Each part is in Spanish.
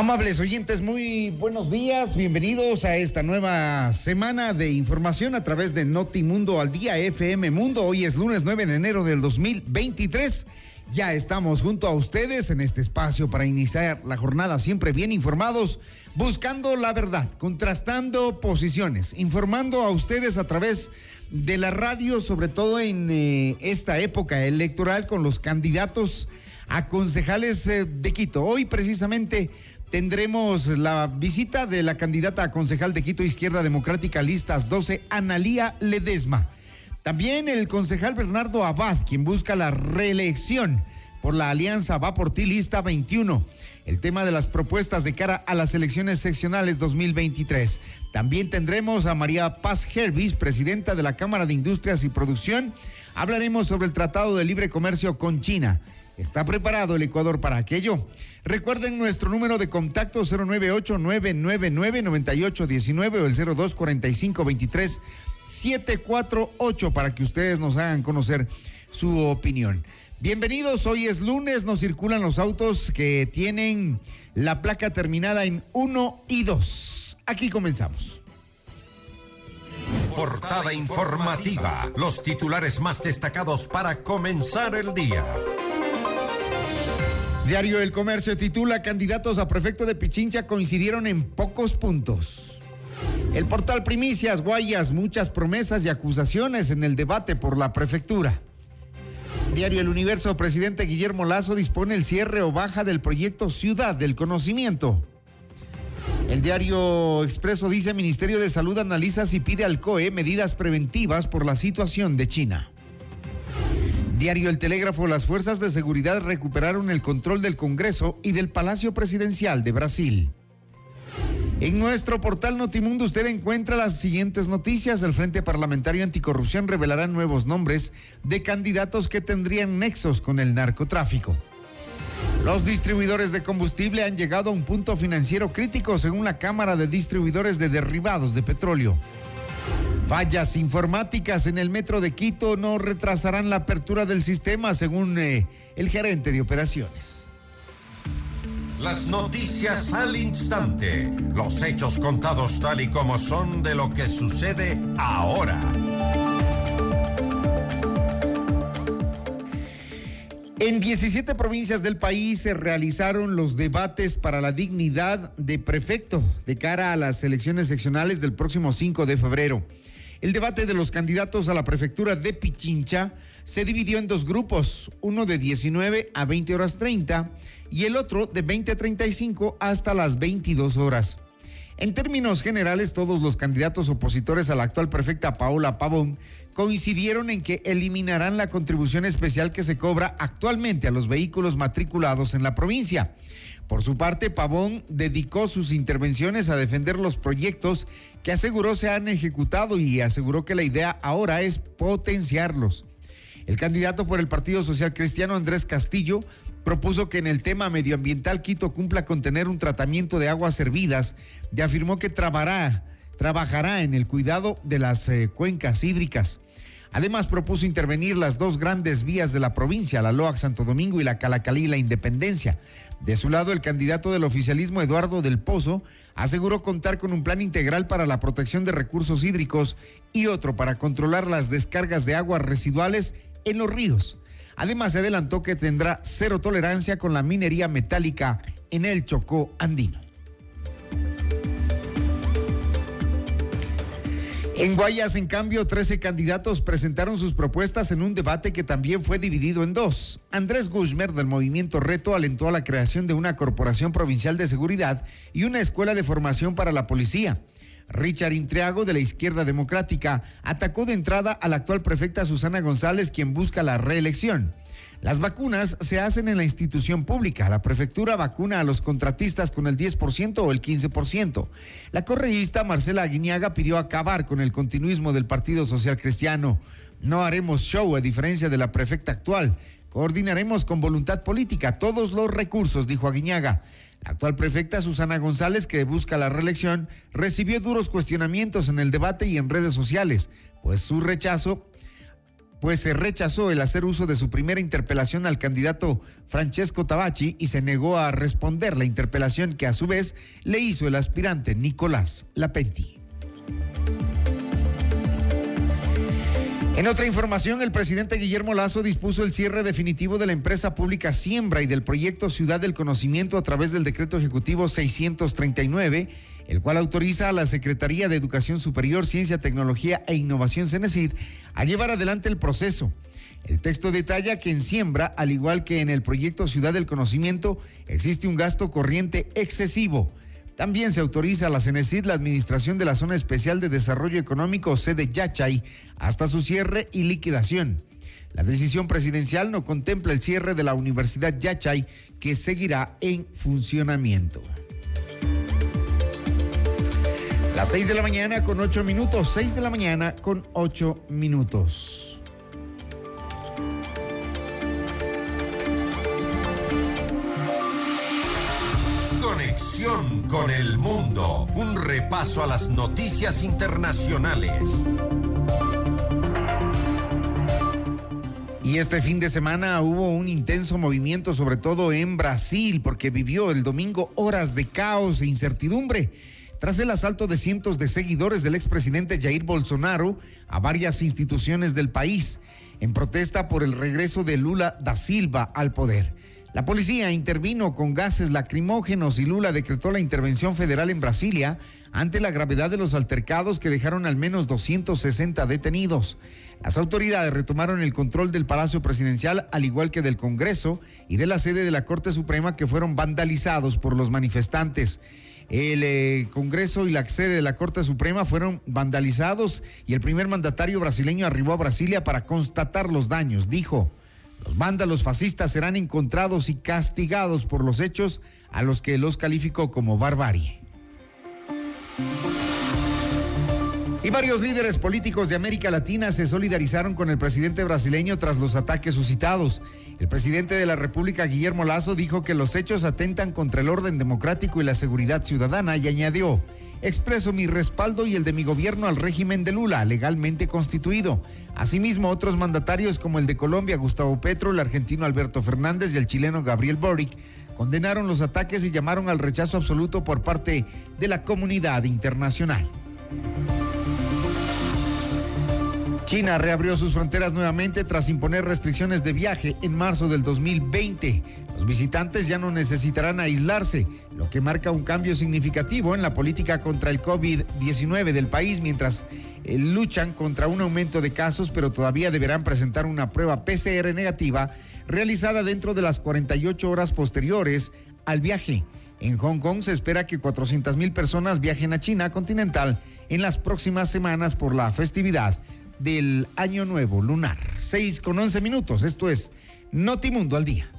Amables oyentes, muy buenos días, bienvenidos a esta nueva semana de información a través de Notimundo al Día FM Mundo. Hoy es lunes 9 de enero del 2023. Ya estamos junto a ustedes en este espacio para iniciar la jornada siempre bien informados, buscando la verdad, contrastando posiciones, informando a ustedes a través de la radio, sobre todo en eh, esta época electoral con los candidatos a concejales eh, de Quito. Hoy precisamente tendremos la visita de la candidata a concejal de Quito Izquierda Democrática Listas 12, Analía Ledesma. También el concejal Bernardo Abad, quien busca la reelección por la alianza Va por ti Lista 21. El tema de las propuestas de cara a las elecciones seccionales 2023. También tendremos a María Paz Hervis, presidenta de la Cámara de Industrias y Producción. Hablaremos sobre el Tratado de Libre Comercio con China. ¿Está preparado el Ecuador para aquello? Recuerden nuestro número de contacto 098-999-9819 o el 0245-23-748 para que ustedes nos hagan conocer su opinión. Bienvenidos, hoy es lunes, nos circulan los autos que tienen la placa terminada en 1 y 2. Aquí comenzamos. Portada informativa, los titulares más destacados para comenzar el día. Diario El Comercio titula Candidatos a prefecto de Pichincha coincidieron en pocos puntos. El portal Primicias Guayas, muchas promesas y acusaciones en el debate por la prefectura. Diario El Universo, presidente Guillermo Lazo dispone el cierre o baja del proyecto Ciudad del Conocimiento. El diario Expreso dice Ministerio de Salud analiza si pide al COE medidas preventivas por la situación de China. Diario El Telégrafo, las fuerzas de seguridad recuperaron el control del Congreso y del Palacio Presidencial de Brasil. En nuestro portal Notimundo usted encuentra las siguientes noticias. El Frente Parlamentario Anticorrupción revelará nuevos nombres de candidatos que tendrían nexos con el narcotráfico. Los distribuidores de combustible han llegado a un punto financiero crítico según la Cámara de Distribuidores de Derivados de Petróleo. Fallas informáticas en el metro de Quito no retrasarán la apertura del sistema, según eh, el gerente de operaciones. Las noticias al instante, los hechos contados tal y como son de lo que sucede ahora. En 17 provincias del país se realizaron los debates para la dignidad de prefecto de cara a las elecciones seccionales del próximo 5 de febrero. El debate de los candidatos a la prefectura de Pichincha se dividió en dos grupos, uno de 19 a 20 horas 30 y el otro de 20 a 35 hasta las 22 horas. En términos generales, todos los candidatos opositores a la actual prefecta Paola Pavón coincidieron en que eliminarán la contribución especial que se cobra actualmente a los vehículos matriculados en la provincia. Por su parte, Pavón dedicó sus intervenciones a defender los proyectos que aseguró se han ejecutado y aseguró que la idea ahora es potenciarlos. El candidato por el Partido Social Cristiano, Andrés Castillo, propuso que en el tema medioambiental Quito cumpla con tener un tratamiento de aguas servidas y afirmó que trabajará, trabajará en el cuidado de las eh, cuencas hídricas. Además, propuso intervenir las dos grandes vías de la provincia, la Loac Santo Domingo y la Calacalí La Independencia. De su lado, el candidato del oficialismo, Eduardo del Pozo, aseguró contar con un plan integral para la protección de recursos hídricos y otro para controlar las descargas de aguas residuales en los ríos. Además, se adelantó que tendrá cero tolerancia con la minería metálica en el Chocó andino. En Guayas, en cambio, 13 candidatos presentaron sus propuestas en un debate que también fue dividido en dos. Andrés Guzmer del movimiento Reto alentó a la creación de una corporación provincial de seguridad y una escuela de formación para la policía. Richard Intriago de la Izquierda Democrática atacó de entrada a la actual prefecta Susana González, quien busca la reelección. Las vacunas se hacen en la institución pública. La prefectura vacuna a los contratistas con el 10% o el 15%. La correísta Marcela Aguiñaga pidió acabar con el continuismo del Partido Social Cristiano. No haremos show a diferencia de la prefecta actual. Coordinaremos con voluntad política todos los recursos, dijo Aguiñaga. La actual prefecta Susana González, que busca la reelección, recibió duros cuestionamientos en el debate y en redes sociales, pues su rechazo pues se rechazó el hacer uso de su primera interpelación al candidato Francesco Tabacci y se negó a responder la interpelación que a su vez le hizo el aspirante Nicolás Lapenti. En otra información, el presidente Guillermo Lazo dispuso el cierre definitivo de la empresa pública Siembra y del proyecto Ciudad del Conocimiento a través del decreto ejecutivo 639 el cual autoriza a la Secretaría de Educación Superior, Ciencia, Tecnología e Innovación CENESID a llevar adelante el proceso. El texto detalla que en siembra, al igual que en el proyecto Ciudad del Conocimiento, existe un gasto corriente excesivo. También se autoriza a la CENESID la administración de la Zona Especial de Desarrollo Económico sede Yachay hasta su cierre y liquidación. La decisión presidencial no contempla el cierre de la Universidad Yachay, que seguirá en funcionamiento. Las 6 de la mañana con 8 minutos, 6 de la mañana con 8 minutos. Conexión con el mundo, un repaso a las noticias internacionales. Y este fin de semana hubo un intenso movimiento, sobre todo en Brasil, porque vivió el domingo horas de caos e incertidumbre tras el asalto de cientos de seguidores del expresidente Jair Bolsonaro a varias instituciones del país, en protesta por el regreso de Lula da Silva al poder. La policía intervino con gases lacrimógenos y Lula decretó la intervención federal en Brasilia ante la gravedad de los altercados que dejaron al menos 260 detenidos. Las autoridades retomaron el control del Palacio Presidencial al igual que del Congreso y de la sede de la Corte Suprema que fueron vandalizados por los manifestantes. El eh, Congreso y la sede de la Corte Suprema fueron vandalizados y el primer mandatario brasileño arribó a Brasilia para constatar los daños. Dijo, los vándalos fascistas serán encontrados y castigados por los hechos a los que los calificó como barbarie. Y varios líderes políticos de América Latina se solidarizaron con el presidente brasileño tras los ataques suscitados. El presidente de la República, Guillermo Lazo, dijo que los hechos atentan contra el orden democrático y la seguridad ciudadana y añadió, expreso mi respaldo y el de mi gobierno al régimen de Lula, legalmente constituido. Asimismo, otros mandatarios como el de Colombia, Gustavo Petro, el argentino Alberto Fernández y el chileno Gabriel Boric condenaron los ataques y llamaron al rechazo absoluto por parte de la comunidad internacional. China reabrió sus fronteras nuevamente tras imponer restricciones de viaje en marzo del 2020. Los visitantes ya no necesitarán aislarse, lo que marca un cambio significativo en la política contra el COVID-19 del país, mientras eh, luchan contra un aumento de casos, pero todavía deberán presentar una prueba PCR negativa realizada dentro de las 48 horas posteriores al viaje. En Hong Kong se espera que 400 mil personas viajen a China continental en las próximas semanas por la festividad del Año Nuevo Lunar. 6 con 11 minutos. Esto es Notimundo al Día.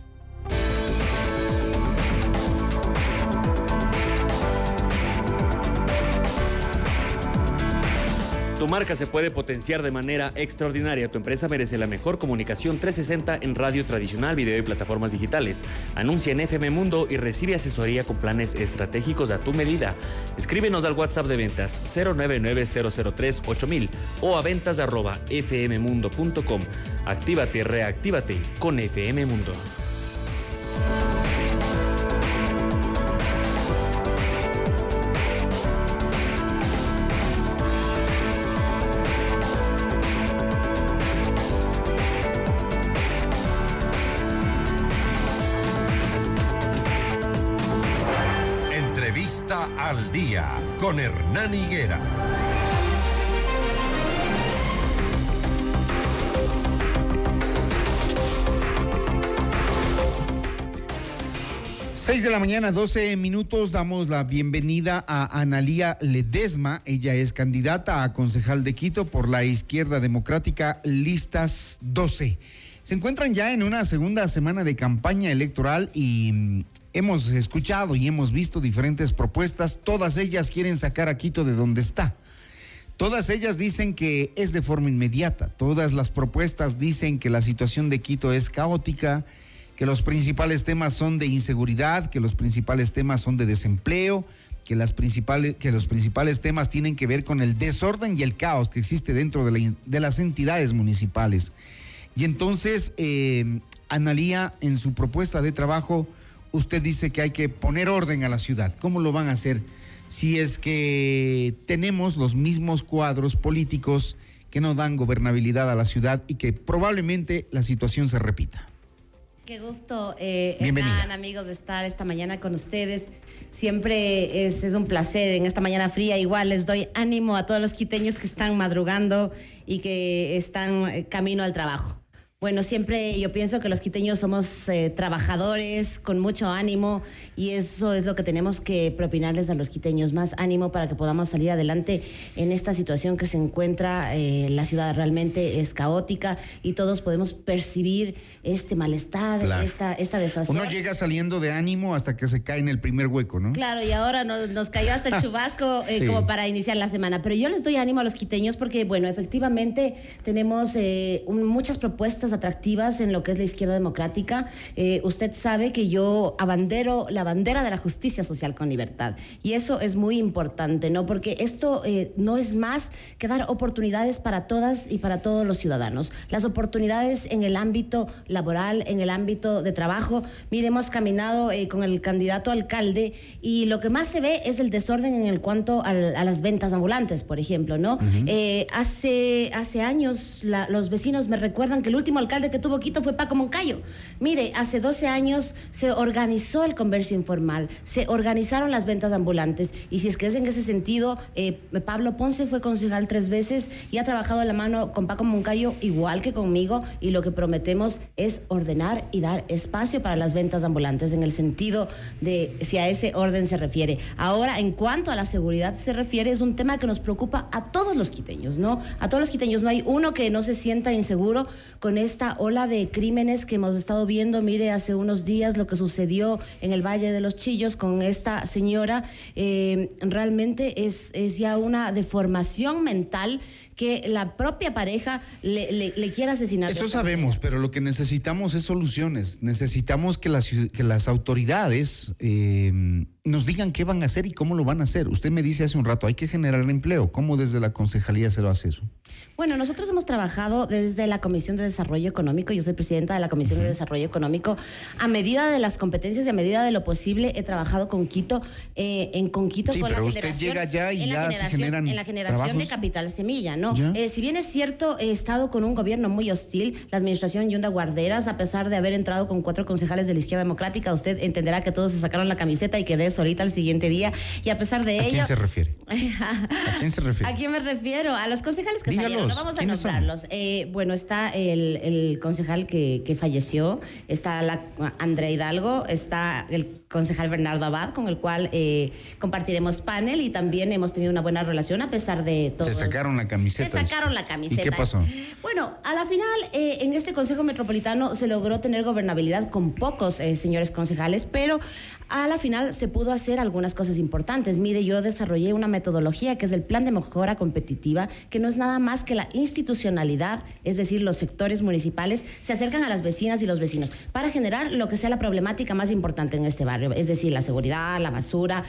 Tu marca se puede potenciar de manera extraordinaria. Tu empresa merece la mejor comunicación 360 en radio tradicional, video y plataformas digitales. Anuncia en FM Mundo y recibe asesoría con planes estratégicos a tu medida. Escríbenos al WhatsApp de ventas 099-003-8000 o a ventas arroba fmmundo.com. Actívate reactívate con FM Mundo. Al Día con Hernán Higuera. Seis de la mañana, 12 minutos, damos la bienvenida a Analía Ledesma. Ella es candidata a concejal de Quito por la izquierda democrática Listas 12 se encuentran ya en una segunda semana de campaña electoral y hemos escuchado y hemos visto diferentes propuestas. Todas ellas quieren sacar a Quito de donde está. Todas ellas dicen que es de forma inmediata. Todas las propuestas dicen que la situación de Quito es caótica que los principales temas son de inseguridad, que los principales temas son de desempleo, que, las principales, que los principales temas tienen que ver con el desorden y el caos que existe dentro de, las entidades municipales. Y entonces, eh, Analía, en su propuesta de trabajo, usted dice que hay que poner orden a la ciudad. ¿Cómo lo van a hacer si es que tenemos los mismos cuadros políticos que no dan gobernabilidad a la ciudad y que probablemente la situación se repita? Qué gusto, eh, Hernán, amigos, de estar esta mañana con ustedes. Siempre es, es, un placer en esta mañana fría. Igual les doy ánimo a todos los quiteños que están madrugando y que están eh, camino al trabajo. Bueno, siempre yo pienso que los quiteños somos eh, trabajadores con mucho ánimo y eso es lo que tenemos que propinarles a los quiteños, más ánimo para que podamos salir adelante en esta situación que se encuentra. Eh, la ciudad realmente es caótica y todos podemos percibir este malestar, esta, esta desazón. Uno llega saliendo de ánimo hasta que se cae en el primer hueco, ¿no? Claro, y ahora nos, nos cayó hasta el chubasco eh, como para iniciar la semana. Pero yo les doy ánimo a los quiteños porque, bueno, efectivamente tenemos un, muchas propuestas atractivas en lo que es la izquierda democrática. Eh, usted sabe que yo abandero la bandera de la justicia social con libertad. Y eso es muy importante, ¿no? Porque esto eh, no es más que dar oportunidades para todas y para todos los ciudadanos. Las oportunidades en el ámbito laboral, en el ámbito de trabajo. Mire, hemos caminado eh, con el candidato alcalde y lo que más se ve es el desorden en el cuanto a, las ventas ambulantes, por ejemplo, ¿no? hace, hace años los vecinos me recuerdan que el último alcalde que tuvo Quito fue Paco Moncayo. Mire, hace 12 años se organizó el comercio informal, se organizaron las ventas ambulantes y si es que es en ese sentido, eh, Pablo Ponce fue concejal tres veces y ha trabajado de la mano con Paco Moncayo igual que conmigo y lo que prometemos es ordenar y dar espacio para las ventas ambulantes en el sentido de si a ese orden se refiere. Ahora, en cuanto a la seguridad se refiere, es un tema que nos preocupa a todos los quiteños, ¿no? A todos los quiteños no hay uno que no se sienta inseguro con esta ola de crímenes que hemos estado viendo. Mire, hace unos días lo que sucedió en el Valle de los Chillos con esta señora, eh, realmente es, es ya una deformación mental que la propia pareja le, le, quiera asesinar. Eso sabemos, pero lo que necesitamos es soluciones. Necesitamos que las, que las autoridades eh, nos digan qué van a hacer y cómo lo van a hacer. Usted me dice hace un rato, hay que generar empleo. ¿Cómo desde la concejalía se lo hace eso? Bueno, nosotros hemos trabajado desde la Comisión de Desarrollo Económico, yo soy presidenta de la Comisión de Desarrollo Económico, a medida de las competencias y a medida de lo posible he trabajado con Quito, eh, en con Quito con pero la usted llega ya y ya se generan En la generación de capital semilla, ¿no? Eh, si bien es cierto, he estado con un gobierno muy hostil, la administración Yunda Guarderas, a pesar de haber entrado con cuatro concejales de la izquierda democrática, usted entenderá que todos se sacaron la camiseta y quedé solita el siguiente día. Y a pesar de ello. ¿A quién se refiere? ¿A quién se refiere? ¿A quién me refiero? A los concejales que salieron. No vamos a nombrarlos. Eh, bueno, está el, el concejal que, que, falleció, está la Andrea Hidalgo, está el concejal Bernardo Abad, con el cual eh, compartiremos panel y también hemos tenido una buena relación a pesar de todo. Se sacaron la camiseta. Se sacaron la camiseta. ¿Y qué pasó? Bueno, a la final, eh, en este Consejo Metropolitano se logró tener gobernabilidad con pocos eh, señores concejales, pero a la final se pudo hacer algunas cosas importantes. Mire, yo desarrollé una metodología que es el Plan de Mejora Competitiva, que no es nada más que la institucionalidad, es decir, los sectores municipales se acercan a las vecinas y los vecinos para generar lo que sea la problemática más importante en este barrio es decir, la seguridad, la basura,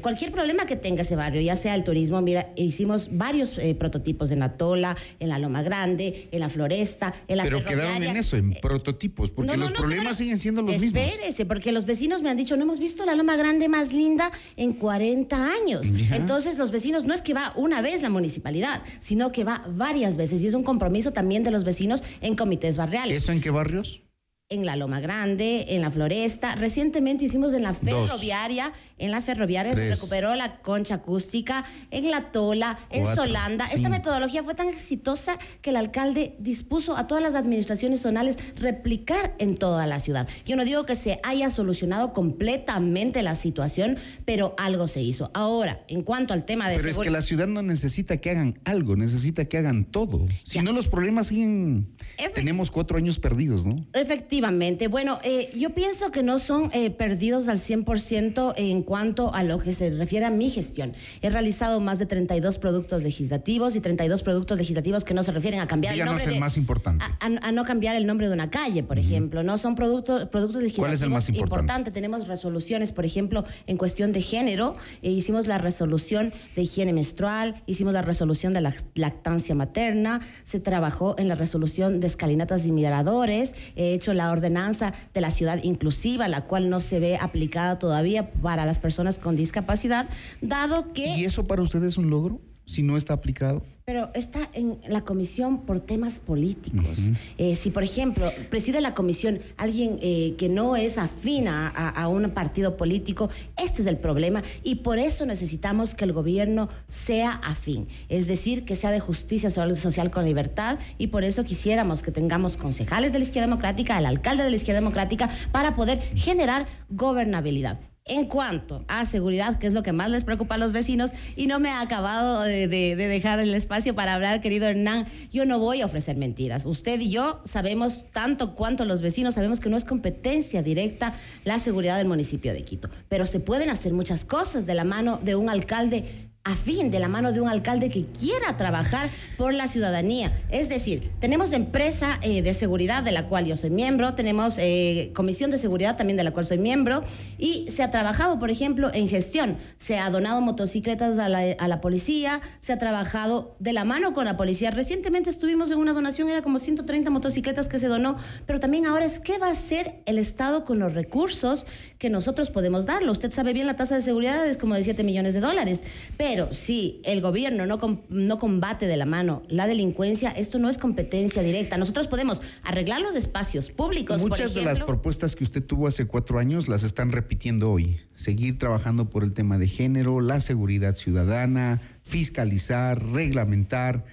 cualquier problema que tenga ese barrio, ya sea el turismo. Mira, hicimos varios eh, prototipos en la Tola, en la Loma Grande, en la Floresta, en la Pero quedaron en eso, en prototipos, porque los problemas siguen siendo los mismos. Espérese, porque los vecinos me han dicho, no hemos visto la Loma Grande más linda en 40 años. Entonces, los vecinos no es que va una vez la municipalidad, sino que va varias veces y es un compromiso también de los vecinos en comités barriales. ¿Eso en qué barrios? En la Loma Grande, en la Floresta. Recientemente hicimos en la ferroviaria, en la ferroviaria se recuperó la concha acústica, en la Tola, en Solanda. Esta metodología fue tan exitosa que el alcalde dispuso a todas las administraciones zonales replicar en toda la ciudad. Yo no digo que se haya solucionado completamente la situación, pero algo se hizo. Ahora, en cuanto al tema de Pero es que la ciudad no necesita que hagan algo, necesita que hagan todo. Si no, los problemas siguen... Tenemos cuatro años perdidos, ¿no? Efectivamente Efectivamente. Bueno, eh, yo pienso que no son eh, perdidos al 100% en cuanto a lo que se refiere a mi gestión. He realizado más de 32 productos legislativos y 32 productos legislativos que no se refieren a cambiar el nombre. el más importante. A, no cambiar el nombre de una calle, por ejemplo. No son productos, productos legislativos. ¿Cuál es el más importante? Tenemos resoluciones, por ejemplo, en cuestión de género. Eh, hicimos la resolución de higiene menstrual, hicimos la resolución de la lactancia materna, se trabajó en la resolución de escalinatas y miradores, he hecho la ordenanza de la ciudad inclusiva, la cual no se ve aplicada todavía para las personas con discapacidad, dado que... ¿Y eso para ustedes es un logro? Si no está aplicado pero está en la comisión por temas políticos. Eh, si, por ejemplo, preside la comisión alguien eh, que no es afín a, un partido político, este es el problema y por eso necesitamos que el gobierno sea afín, es decir, que sea de justicia social con libertad y por eso quisiéramos que tengamos concejales de la izquierda democrática, el alcalde de la izquierda democrática, para poder generar gobernabilidad. En cuanto a seguridad, que es lo que más les preocupa a los vecinos, y no me ha acabado de, dejar el espacio para hablar, querido Hernán, yo no voy a ofrecer mentiras. Usted y yo sabemos tanto cuanto los vecinos, sabemos que no es competencia directa la seguridad del municipio de Quito, pero se pueden hacer muchas cosas de la mano de un alcalde a fin de la mano de un alcalde que quiera trabajar por la ciudadanía. Es decir, tenemos empresa eh, de seguridad de la cual yo soy miembro, tenemos eh, comisión de seguridad también de la cual soy miembro y se ha trabajado, por ejemplo, en gestión. Se ha donado motocicletas a la, a la policía, se ha trabajado de la mano con la policía. Recientemente estuvimos en una donación, era como 130 motocicletas que se donó, pero también ahora es qué va a hacer el Estado con los recursos que nosotros podemos darlo. Usted sabe bien, la tasa de seguridad es como de 7 millones de dólares. Pero si el gobierno no, no combate de la mano la delincuencia, esto no es competencia directa. Nosotros podemos arreglar los espacios públicos. Muchas de las propuestas que usted tuvo hace cuatro años las están repitiendo hoy. Seguir trabajando por el tema de género, la seguridad ciudadana, fiscalizar, reglamentar.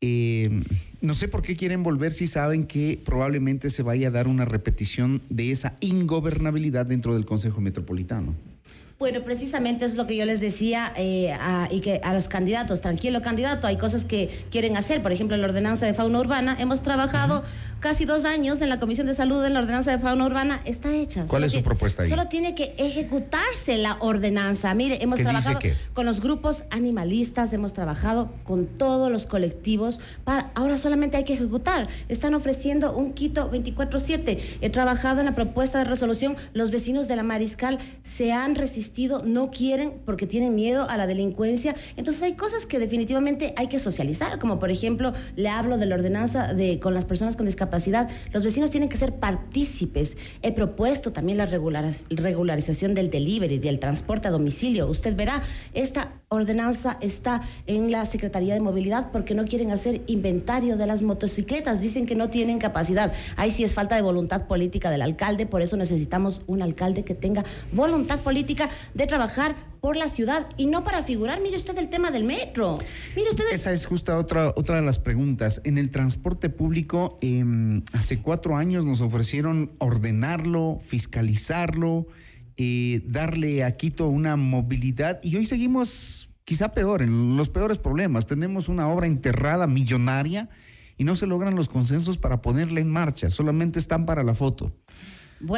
Eh, no sé por qué quieren volver si saben que probablemente se vaya a dar una repetición de esa ingobernabilidad dentro del Consejo Metropolitano. Bueno, precisamente eso es lo que yo les decía eh, a, y que a los candidatos, tranquilo candidato, hay cosas que quieren hacer, por ejemplo, la ordenanza de fauna urbana, hemos trabajado casi dos años en la Comisión de Salud en la ordenanza de fauna urbana, está hecha. ¿Cuál es su propuesta ahí? Solo tiene que ejecutarse la ordenanza. Mire, hemos trabajado con los grupos animalistas, hemos trabajado con todos los colectivos, para, ahora solamente hay que ejecutar. Están ofreciendo un Quito 24-7. He trabajado en la propuesta de resolución, los vecinos de la Mariscal se han resistido no quieren porque tienen miedo a la delincuencia. Entonces hay cosas que definitivamente hay que socializar, como por ejemplo, le hablo de la ordenanza de con las personas con discapacidad. Los vecinos tienen que ser partícipes. He propuesto también la regularización del delivery, del transporte a domicilio. Usted verá, esta ordenanza está en la Secretaría de Movilidad porque no quieren hacer inventario de las motocicletas. Dicen que no tienen capacidad. Ahí sí es falta de voluntad política del alcalde, por eso necesitamos un alcalde que tenga voluntad política de trabajar por la ciudad y no para figurar. Mire usted el tema del metro. Mire usted. Esa es justo otra, otra de las preguntas. En el transporte público, em, hace cuatro años nos ofrecieron ordenarlo, fiscalizarlo, eh, darle a Quito una movilidad y hoy seguimos quizá peor, en los peores problemas. Tenemos una obra enterrada millonaria y no se logran los consensos para ponerla en marcha, solamente están para la foto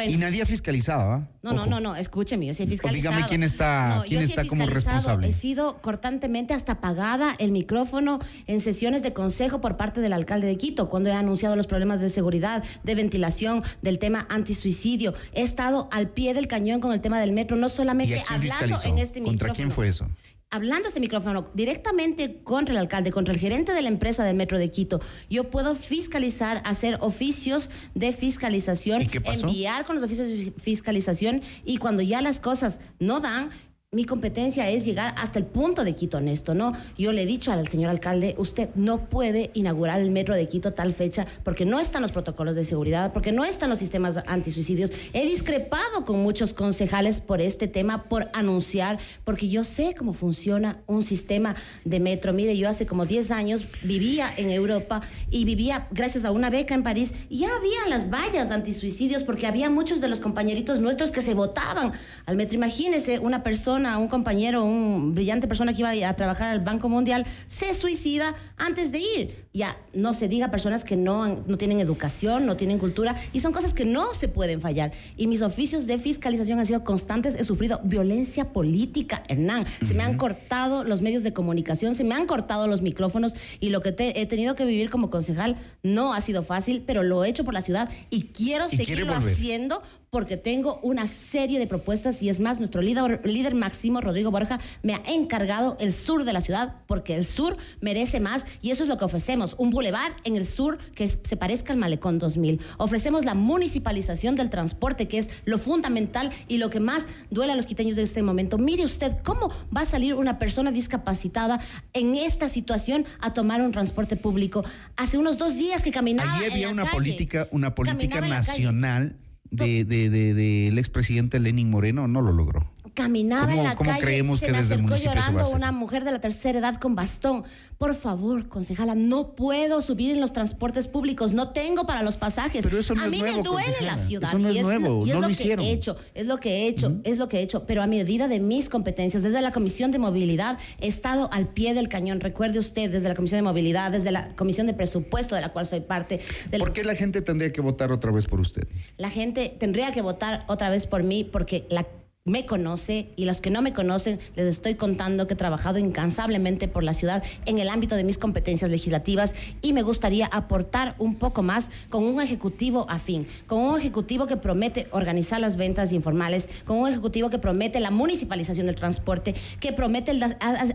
y nadie ha fiscalizado, ¿ah? No, no, no, no, escúcheme, yo sí he fiscalizado. dígame quién está, quién está como responsable. He sido cortantemente hasta pagada el micrófono en sesiones de consejo por parte del alcalde de Quito, cuando he anunciado los problemas de seguridad, de ventilación, del tema antisuicidio. He estado al pie del cañón con el tema del metro, no solamente hablando en este micrófono. ¿Contra quién fue eso? Hablando este micrófono directamente contra el alcalde, contra el gerente de la empresa del Metro de Quito, yo puedo fiscalizar, hacer oficios de fiscalización, enviar con los oficios de fiscalización y cuando ya las cosas no dan, mi competencia es llegar hasta el punto de Quito en ¿no? Yo le he dicho al señor alcalde, usted no puede inaugurar el metro de Quito tal fecha porque no están los protocolos de seguridad, porque no están los sistemas antisuicidios. He discrepado con muchos concejales por este tema, por anunciar, porque yo sé cómo funciona un sistema de metro. Mire, yo hace como 10 años vivía en Europa y vivía gracias a una beca en París ya habían las vallas antisuicidios porque había muchos de los compañeritos nuestros que se votaban al metro. Imagínese una persona un compañero, un brillante persona que iba a trabajar al Banco Mundial, se suicida antes de ir. Ya no se diga personas que no, no tienen educación, no tienen cultura, y son cosas que no se pueden fallar. Y mis oficios de fiscalización han sido constantes. He sufrido violencia política, Hernán. Se me han cortado los medios de comunicación, se me han cortado los micrófonos, y lo que he tenido que vivir como concejal no ha sido fácil, pero lo he hecho por la ciudad y quiero seguirlo haciendo porque tengo una serie de propuestas y es más, nuestro líder, líder Máximo Rodrigo Borja me ha encargado el sur de la ciudad porque el sur merece más y eso es lo que ofrecemos, un bulevar en el sur que se parezca al Malecón 2000. Ofrecemos la municipalización del transporte que es lo fundamental y lo que más duele a los quiteños de este momento. Mire usted cómo va a salir una persona discapacitada en esta situación a tomar un transporte público. Hace unos dos días que caminaba. Allí había una política, una política nacional de, de, de, del expresidente Lenin Moreno no lo logró caminaba en la ¿cómo calle, creemos se que me desde el acercó a llorando hacer? una mujer de la tercera edad con bastón. Por favor, concejala, no puedo subir en los transportes públicos, no tengo para los pasajes. Pero eso no a es mí nuevo, me duele concejala. la ciudad. Eso no y es nuevo, y es no lo lo que he hecho, es lo que he hecho, es lo que he hecho. Pero a medida de mis competencias, desde la Comisión de Movilidad, he estado al pie del cañón. Recuerde usted, desde la Comisión de Movilidad, desde la Comisión de Presupuesto, de la cual soy parte. del- ¿Por qué la gente tendría que votar otra vez por usted? la gente tendría que votar otra vez por mí porque la me conoce y los que no me conocen les estoy contando que he trabajado incansablemente por la ciudad en el ámbito de mis competencias legislativas y me gustaría aportar un poco más con un ejecutivo afín, con un ejecutivo que promete organizar las ventas informales, con un ejecutivo que promete la municipalización del transporte, que promete el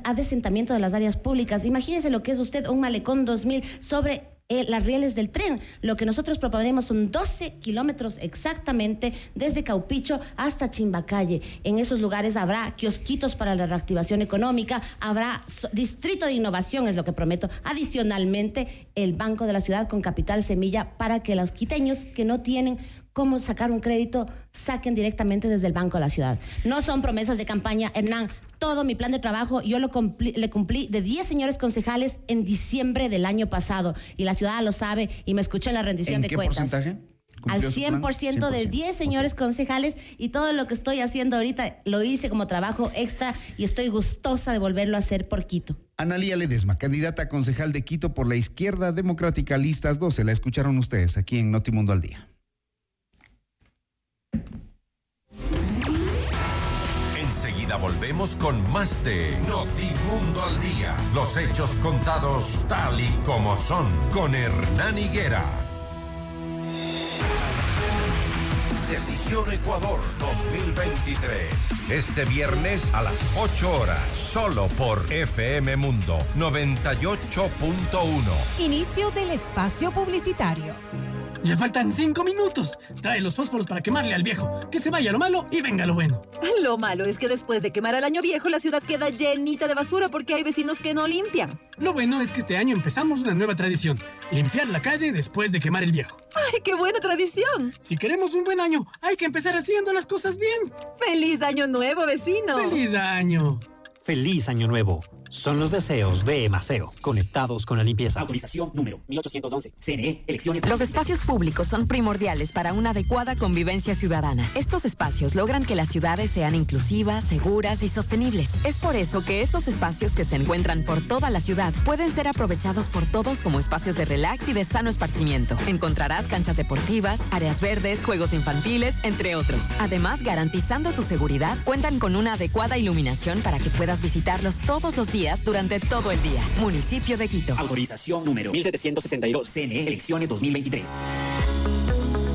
adesentamiento de las áreas públicas. Imagínese lo que es usted un malecón 2000 sobre eh, las rieles del tren. Lo que nosotros proponemos son 12 kilómetros exactamente desde Caupicho hasta Chimbacalle. En esos lugares habrá kiosquitos para la reactivación económica, habrá distrito de innovación, es lo que prometo. Adicionalmente, el Banco de la Ciudad con capital semilla para que los quiteños que no tienen cómo sacar un crédito, saquen directamente desde el Banco de la Ciudad. No son promesas de campaña, Hernán. Todo mi plan de trabajo yo lo cumplí- le cumplí de 10 señores concejales en diciembre del año pasado. Y la ciudad lo sabe y me escuchó en la rendición ¿En de qué cuentas. porcentaje? Al ¿Cumplió su plan? 100%, de 10 señores concejales y todo lo que estoy haciendo ahorita lo hice como trabajo extra y estoy gustosa de volverlo a hacer por Quito. Analía Ledesma, candidata a concejal de Quito por la izquierda democrática, listas 12. La escucharon ustedes aquí en Notimundo al Día. Volvemos con más de Notimundo al Día. Los hechos contados tal y como son con Hernán Higuera. Decisión Ecuador 2023. Este viernes a las 8 horas, solo por FM Mundo 98.1. Inicio del espacio publicitario. Le faltan cinco minutos. Trae los fósforos para quemarle al viejo. Que se vaya lo malo y venga lo bueno. Lo malo es que después de quemar al año viejo, la ciudad queda llenita de basura porque hay vecinos que no limpian. Lo bueno es que este año empezamos una nueva tradición. Limpiar la calle después de quemar el viejo. ¡Ay, qué buena tradición! Si queremos un buen año, hay que empezar haciendo las cosas bien. ¡Feliz año nuevo, vecino! ¡Feliz año! Feliz Año Nuevo. Son los deseos de Emaceo, conectados con la limpieza. Autorización número 1811. CNE, elecciones. Los espacios públicos son primordiales para una adecuada convivencia ciudadana. Estos espacios logran que las ciudades sean inclusivas, seguras y sostenibles. Es por eso que estos espacios que se encuentran por toda la ciudad pueden ser aprovechados por todos como espacios de relax y de sano esparcimiento. Encontrarás canchas deportivas, áreas verdes, juegos infantiles, entre otros. Además, garantizando tu seguridad, cuentan con una adecuada iluminación para que puedas visitarlos todos los días durante todo el día. Municipio de Quito. Autorización número 1762. CNE, elecciones 2023.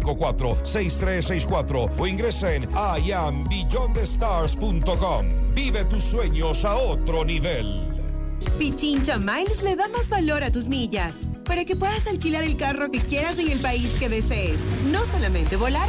098-854-6364 o ingresa en iambeyondthestars.com. Vive tus sueños a otro nivel. Pichincha Miles le da más valor a tus millas para que puedas alquilar el carro que quieras en el país que desees. No solamente volar,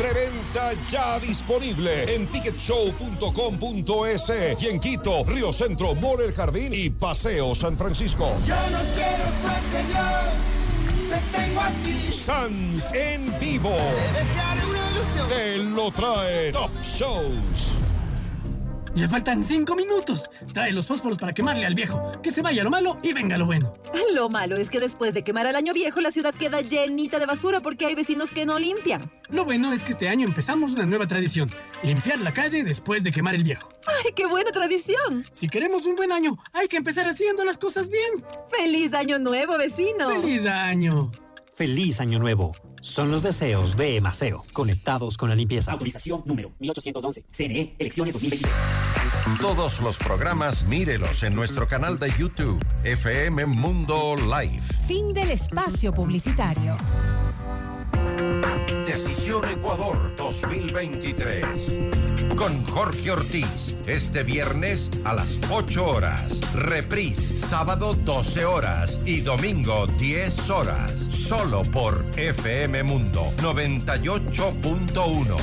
Preventa ya disponible en ticketshow.com.es y en Quito, Río Centro, Mall El Jardín y Paseo San Francisco. Yo no quiero suerte, yo te tengo a ti. Sans en vivo. Te dejaré una ilusión. Te lo trae Top Shows. Le faltan cinco minutos. Trae los fósforos para quemarle al viejo. Que se vaya lo malo y venga lo bueno. Lo malo es que después de quemar al año viejo, la ciudad queda llenita de basura porque hay vecinos que no limpian. Lo bueno es que este año empezamos una nueva tradición. Limpiar la calle después de quemar el viejo. ¡Ay, qué buena tradición! Si queremos un buen año, hay que empezar haciendo las cosas bien. ¡Feliz año nuevo, vecino! ¡Feliz año! Feliz año nuevo. Son los deseos de Emaceo, conectados con la limpieza. Autorización número 1811. CNE, elecciones 2023. Todos los programas mírelos en nuestro canal de YouTube, FM Mundo Live. Fin del espacio publicitario. Ecuador 2023. Con Jorge Ortiz, este viernes a las 8 horas. Reprise, sábado 12 horas y domingo 10 horas. Solo por FM Mundo 98.1.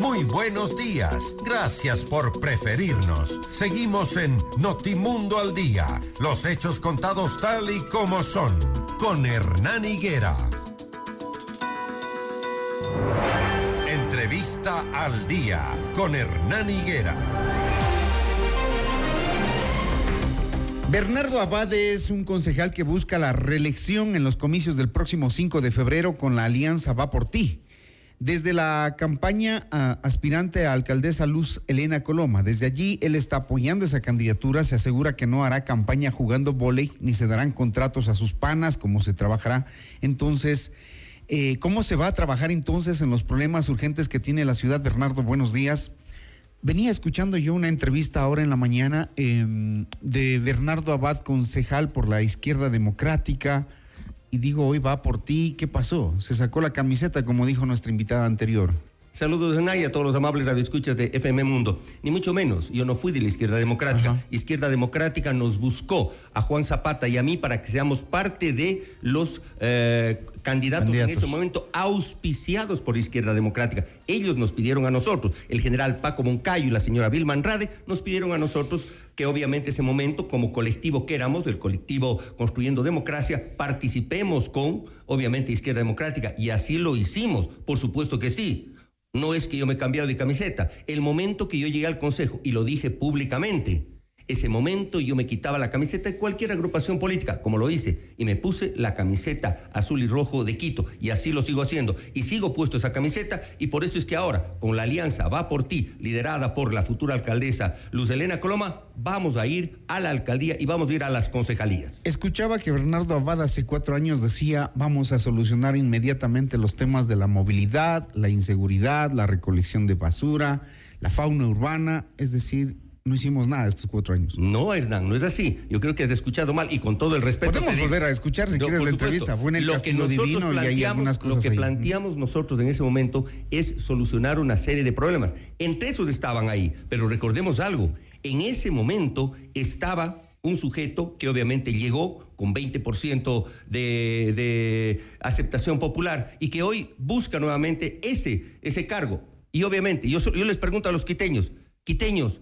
Muy buenos días. Gracias por preferirnos. Seguimos en Notimundo al Día. Los hechos contados tal y como son. Con Hernán Higuera. Entrevista al Día. Con Hernán Higuera. Bernardo Abade es un concejal que busca la reelección en los comicios del próximo 5 de febrero con la alianza Va por ti. Desde la campaña ah, aspirante a alcaldesa Luz Elena Coloma, desde allí él está apoyando esa candidatura, se asegura que no hará campaña jugando volei ni se darán contratos a sus panas, como se trabajará. Entonces, eh, ¿cómo se va a trabajar entonces en los problemas urgentes que tiene la ciudad? Bernardo, buenos días. Venía escuchando yo una entrevista ahora en la mañana eh, de Bernardo Abad, concejal por la izquierda democrática, y digo, hoy va por ti, ¿qué pasó? Se sacó la camiseta, como dijo nuestra invitada anterior. Saludos de Naya a todos los amables radioescuchas de FM Mundo. Ni mucho menos, yo no fui de la izquierda democrática. Ajá. Izquierda democrática nos buscó a Juan Zapata y a mí para que seamos parte de los eh, candidatos, Candidatos. en ese momento auspiciados por Izquierda Democrática. Ellos nos pidieron a nosotros, el general Paco Moncayo y la señora Vilma Andrade nos pidieron a nosotros que obviamente ese momento, como colectivo que éramos, el colectivo Construyendo Democracia, participemos con, obviamente, Izquierda Democrática. Y así lo hicimos, por supuesto que sí. No es que yo me he cambiado de camiseta. El momento que yo llegué al Consejo, y lo dije públicamente, ese momento yo me quitaba la camiseta de cualquier agrupación política, como lo hice, y me puse la camiseta azul y rojo de Quito, y así lo sigo haciendo. Y sigo puesto esa camiseta, y por eso es que ahora, con la alianza Va por ti, liderada por la futura alcaldesa Luz Elena Coloma, vamos a ir a la alcaldía y vamos a ir a las concejalías. Escuchaba que Bernardo Abad hace cuatro años decía, vamos a solucionar inmediatamente los temas de la movilidad, la inseguridad, la recolección de basura, la fauna urbana, es decir, no hicimos nada estos cuatro años. No, Hernán, no es así. Yo creo que has escuchado mal y con todo el respeto. Podemos volver a escuchar si No, quieres la entrevista. Fue en el lo que Castillo Divino y hay planteamos, algunas cosas Lo que ahí. planteamos nosotros en ese momento es solucionar una serie de problemas. Entre esos estaban ahí, pero recordemos algo. En ese momento estaba un sujeto que obviamente llegó con 20% de, de aceptación popular y que hoy busca nuevamente ese, ese cargo. Y obviamente, yo, yo les pregunto a los quiteños, quiteños,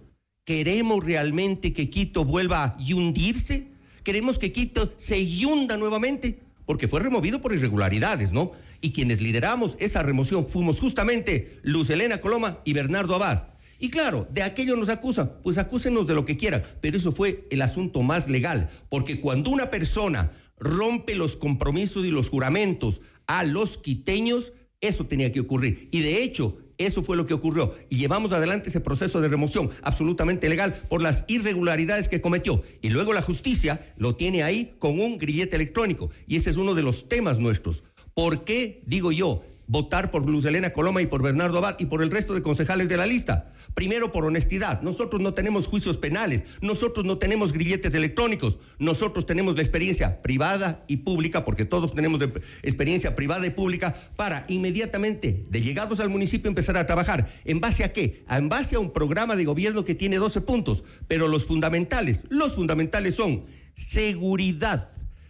¿queremos realmente que Quito vuelva a hundirse? ¿Queremos que Quito se hunda nuevamente? Porque fue removido por irregularidades, ¿no? Y quienes lideramos esa remoción fuimos justamente Luz Elena Coloma y Bernardo Abad. Y claro, de aquello nos acusan, pues acúsenos de lo que quieran, pero eso fue el asunto más legal, porque cuando una persona rompe los compromisos y los juramentos a los quiteños, eso tenía que ocurrir. Y de hecho, eso fue lo que ocurrió. Y llevamos adelante ese proceso de remoción absolutamente legal por las irregularidades que cometió. Y luego la justicia lo tiene ahí con un grillete electrónico. Y ese es uno de los temas nuestros. ¿Por qué, digo yo, votar por Luz Elena Coloma y por Bernardo Abad y por el resto de concejales de la lista? Primero, por honestidad. Nosotros no tenemos juicios penales, nosotros no tenemos grilletes electrónicos, nosotros tenemos la experiencia privada y pública, porque todos tenemos experiencia privada y pública, para inmediatamente, de llegados al municipio, empezar a trabajar. ¿En base a qué? En base a un programa de gobierno que tiene 12 puntos, pero los fundamentales, los fundamentales son seguridad,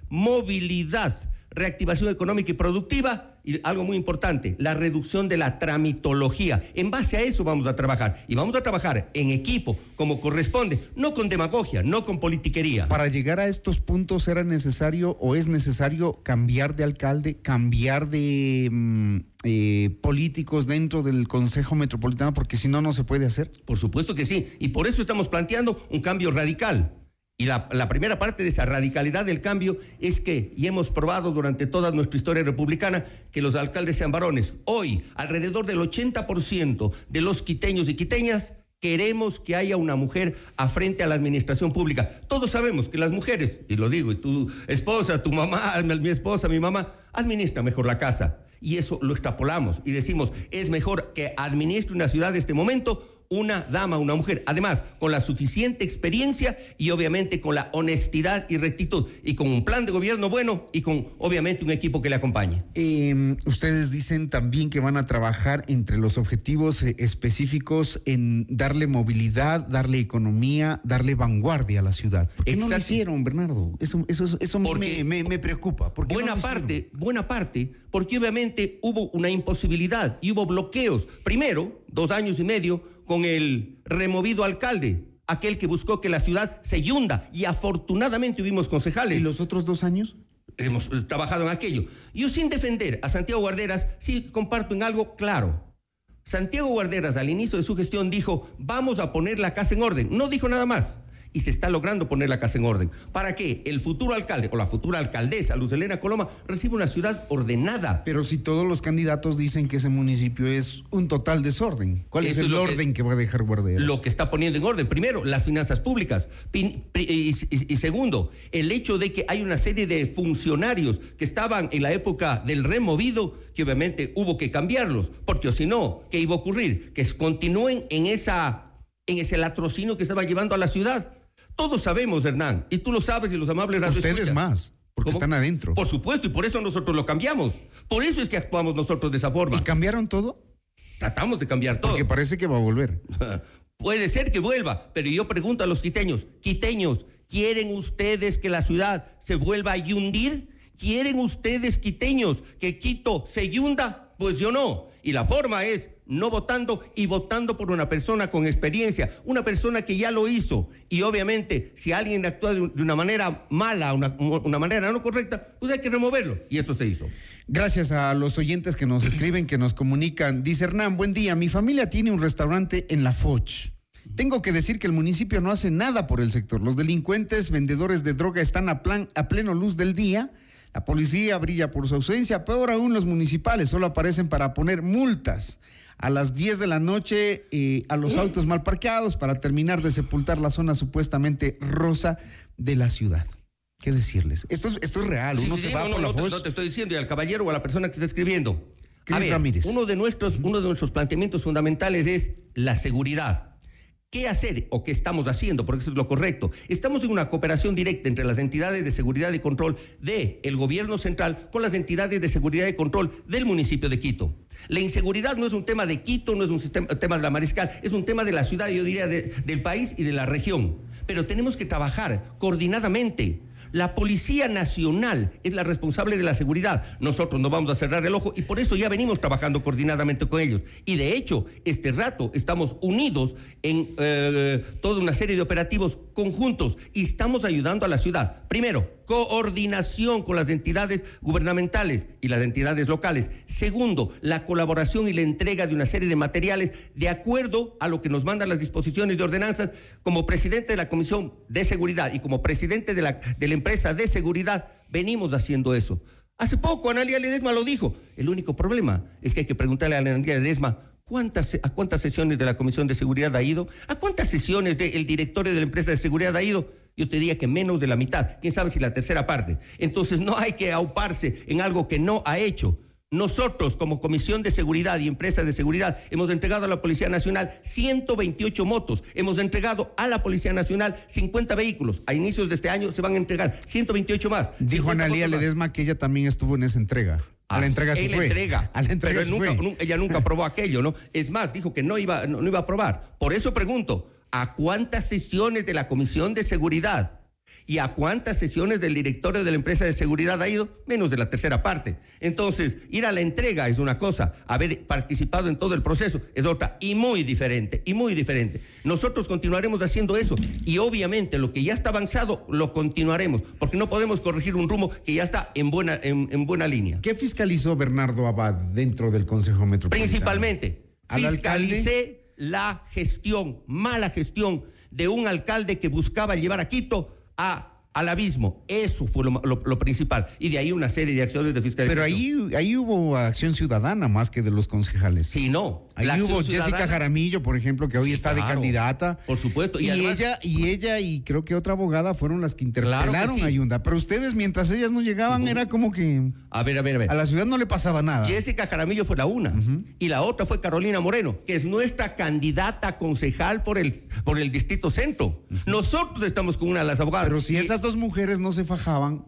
movilidad, reactivación económica y productiva y algo muy importante, la reducción de la tramitología. En base a eso vamos a trabajar y vamos a trabajar en equipo como corresponde, no con demagogia, no con politiquería. Para llegar a estos puntos era necesario o es necesario cambiar de alcalde, cambiar de mm, eh, políticos dentro del Consejo Metropolitano, porque si no, no se puede hacer. Por supuesto que sí. Y por eso estamos planteando un cambio radical. Y la, primera parte de esa radicalidad del cambio es que, y hemos probado durante toda nuestra historia republicana, que los alcaldes sean varones. Hoy, alrededor del 80% de los quiteños y quiteñas queremos que haya una mujer a frente a la administración pública. Todos sabemos que las mujeres, y lo digo, y tu esposa, tu mamá, mi esposa, mi mamá, administra mejor la casa. Y eso lo extrapolamos y decimos, es mejor que administre una ciudad de este momento una dama, una mujer, además con la suficiente experiencia y obviamente con la honestidad y rectitud y con un plan de gobierno bueno y con obviamente un equipo que le acompañe. Eh, ustedes dicen también que van a trabajar entre los objetivos eh, específicos en darle movilidad, darle economía, darle vanguardia a la ciudad. ¿Por qué no lo Exacto. hicieron, Bernardo? Eso, eso, eso Porque me, me- me preocupa. ¿Por qué no Buena hicieron? parte, buena parte, porque obviamente hubo una imposibilidad y hubo bloqueos. Primero, dos años y medio con el removido alcalde, aquel que buscó que la ciudad se yunda y afortunadamente tuvimos concejales. ¿Y los otros dos años? Hemos eh, trabajado en aquello. Yo sin defender a Santiago Guarderas, sí comparto en algo claro. Santiago Guarderas al inicio de su gestión dijo, vamos a poner la casa en orden. No dijo nada más. Y se está logrando poner la casa en orden. Para que el futuro alcalde o la futura alcaldesa, Luz Elena Coloma, reciba una ciudad ordenada. Pero si todos los candidatos dicen que ese municipio es un total desorden, ¿cuál es Eso es el que- orden que, va a dejar Guarderas? Lo que está poniendo en orden, primero, las finanzas públicas. Y, y- y segundo, el hecho de que hay una serie de funcionarios que estaban en la época del removido, que obviamente hubo que cambiarlos, porque o si no, ¿qué iba a ocurrir? Que continúen en, esa, en ese latrocinio que estaba llevando a la ciudad. Todos sabemos, Hernán, y tú lo sabes y los amables Ustedes más, porque ¿Cómo? están adentro. Por supuesto, y por eso nosotros lo cambiamos. Por eso es que actuamos nosotros de esa forma. ¿Y cambiaron todo? Tratamos de cambiar todo. Porque parece que va a volver. Puede ser que vuelva, pero yo pregunto a los quiteños, quiteños, ¿quieren ustedes que la ciudad se vuelva a hundir? ¿Quieren ustedes, quiteños, que Quito se hunda? Pues yo no. Y la forma es no votando y votando por una persona con experiencia, una persona que ya lo hizo. Y obviamente, si alguien actúa de una manera mala, una, una manera no correcta, pues hay que removerlo. Y esto se hizo. Gracias a los oyentes que nos escriben, que nos comunican. Dice Hernán, buen día. Mi familia tiene un restaurante en La Foch. Tengo que decir que el municipio no hace nada por el sector. Los delincuentes, vendedores de droga están a, plan, a pleno luz del día. La policía brilla por su ausencia. Peor aún, los municipales solo aparecen para poner multas a las 10 de la noche eh, a los autos mal parqueados para terminar de sepultar la zona supuestamente rosa de la ciudad. ¿Qué decirles? Esto es, esto es real. Sí, Uno sí, se sí, va no, por no, la no te- no te estoy diciendo, y al caballero o a la persona que está escribiendo. A ver, Ramírez. Uno de, nuestros, uno de nuestros planteamientos fundamentales es la seguridad. ¿Qué hacer o qué estamos haciendo? Porque eso es lo correcto. Estamos en una cooperación directa entre las entidades de seguridad y control del el gobierno central con las entidades de seguridad y control del municipio de Quito. La inseguridad no es un tema de Quito, no es un tema de la Mariscal, es un tema de la ciudad, yo diría, de- del país y de la región. Pero tenemos que trabajar coordinadamente. La Policía Nacional es la responsable de la seguridad. Nosotros no vamos a cerrar el ojo y por eso ya venimos trabajando coordinadamente con ellos. Y de hecho, este rato estamos unidos en eh, toda una serie de operativos conjuntos y estamos ayudando a la ciudad. Primero, coordinación con las entidades gubernamentales y las entidades locales. Segundo, la colaboración y la entrega de una serie de materiales de acuerdo a lo que nos mandan las disposiciones de ordenanzas. Como presidente de la Comisión de Seguridad y como presidente de la, de la empresa de seguridad, venimos haciendo eso. Hace poco Analia Ledesma lo dijo. El único problema es que hay que preguntarle a Analia Ledesma ¿Cuántas, ¿A cuántas sesiones de la Comisión de Seguridad ha ido? ¿A cuántas sesiones del directorio de la empresa de seguridad ha ido? Yo te diría que menos de la mitad, quién sabe si la tercera parte. Entonces no hay que auparse en algo que no ha hecho. Nosotros, como Comisión de Seguridad y Empresa de Seguridad, hemos entregado a la Policía Nacional 128 motos, hemos entregado a la Policía Nacional 50 vehículos. A inicios de este año se van a entregar 128 más. Dijo 50 Analía motos más. Ledesma que ella también estuvo en esa entrega. A la entrega sí fue. entrega. A la entrega Pero nunca- fue. ella nunca aprobó aquello, ¿no? Es más, dijo que no iba, no, no iba a aprobar. Por eso pregunto, ¿a cuántas sesiones de la Comisión de Seguridad y a cuántas sesiones del directorio de la empresa de seguridad ha ido? Menos de la tercera parte. Entonces, ir a la entrega es una cosa, haber participado en todo el proceso es otra, y muy diferente, y muy diferente. Nosotros continuaremos haciendo eso, y obviamente lo que ya está avanzado lo continuaremos, porque no podemos corregir un rumbo que ya está en buena, en- en buena línea. ¿Qué fiscalizó Bernardo Abad dentro del Consejo Metropolitano? Principalmente, ¿Al fiscalicé la gestión, mala gestión de un alcalde que buscaba llevar a Quito a, al abismo. Eso fue lo, lo- lo principal. Y de ahí una serie de acciones de fiscalización. Pero ahí, ahí hubo acción ciudadana más que de los concejales. Sí, no. Ahí La hubo Jessica ciudadana- Jaramillo, por ejemplo, que hoy Sí, está de candidata. Por supuesto. Y, Y, además, ella, y ella y creo que otra abogada fueron las que interpelaron Claro que sí. a Yunda. Pero ustedes, mientras ellas no llegaban, era como que a ver, a ver, a ver. a la ciudad no le pasaba nada. Jessica Jaramillo fue la una. Y la otra fue Carolina Moreno, que es nuestra candidata a concejal por el, por el Distrito Centro. Nosotros estamos con una de las abogadas. Pero si esas dos mujeres no se fajaban,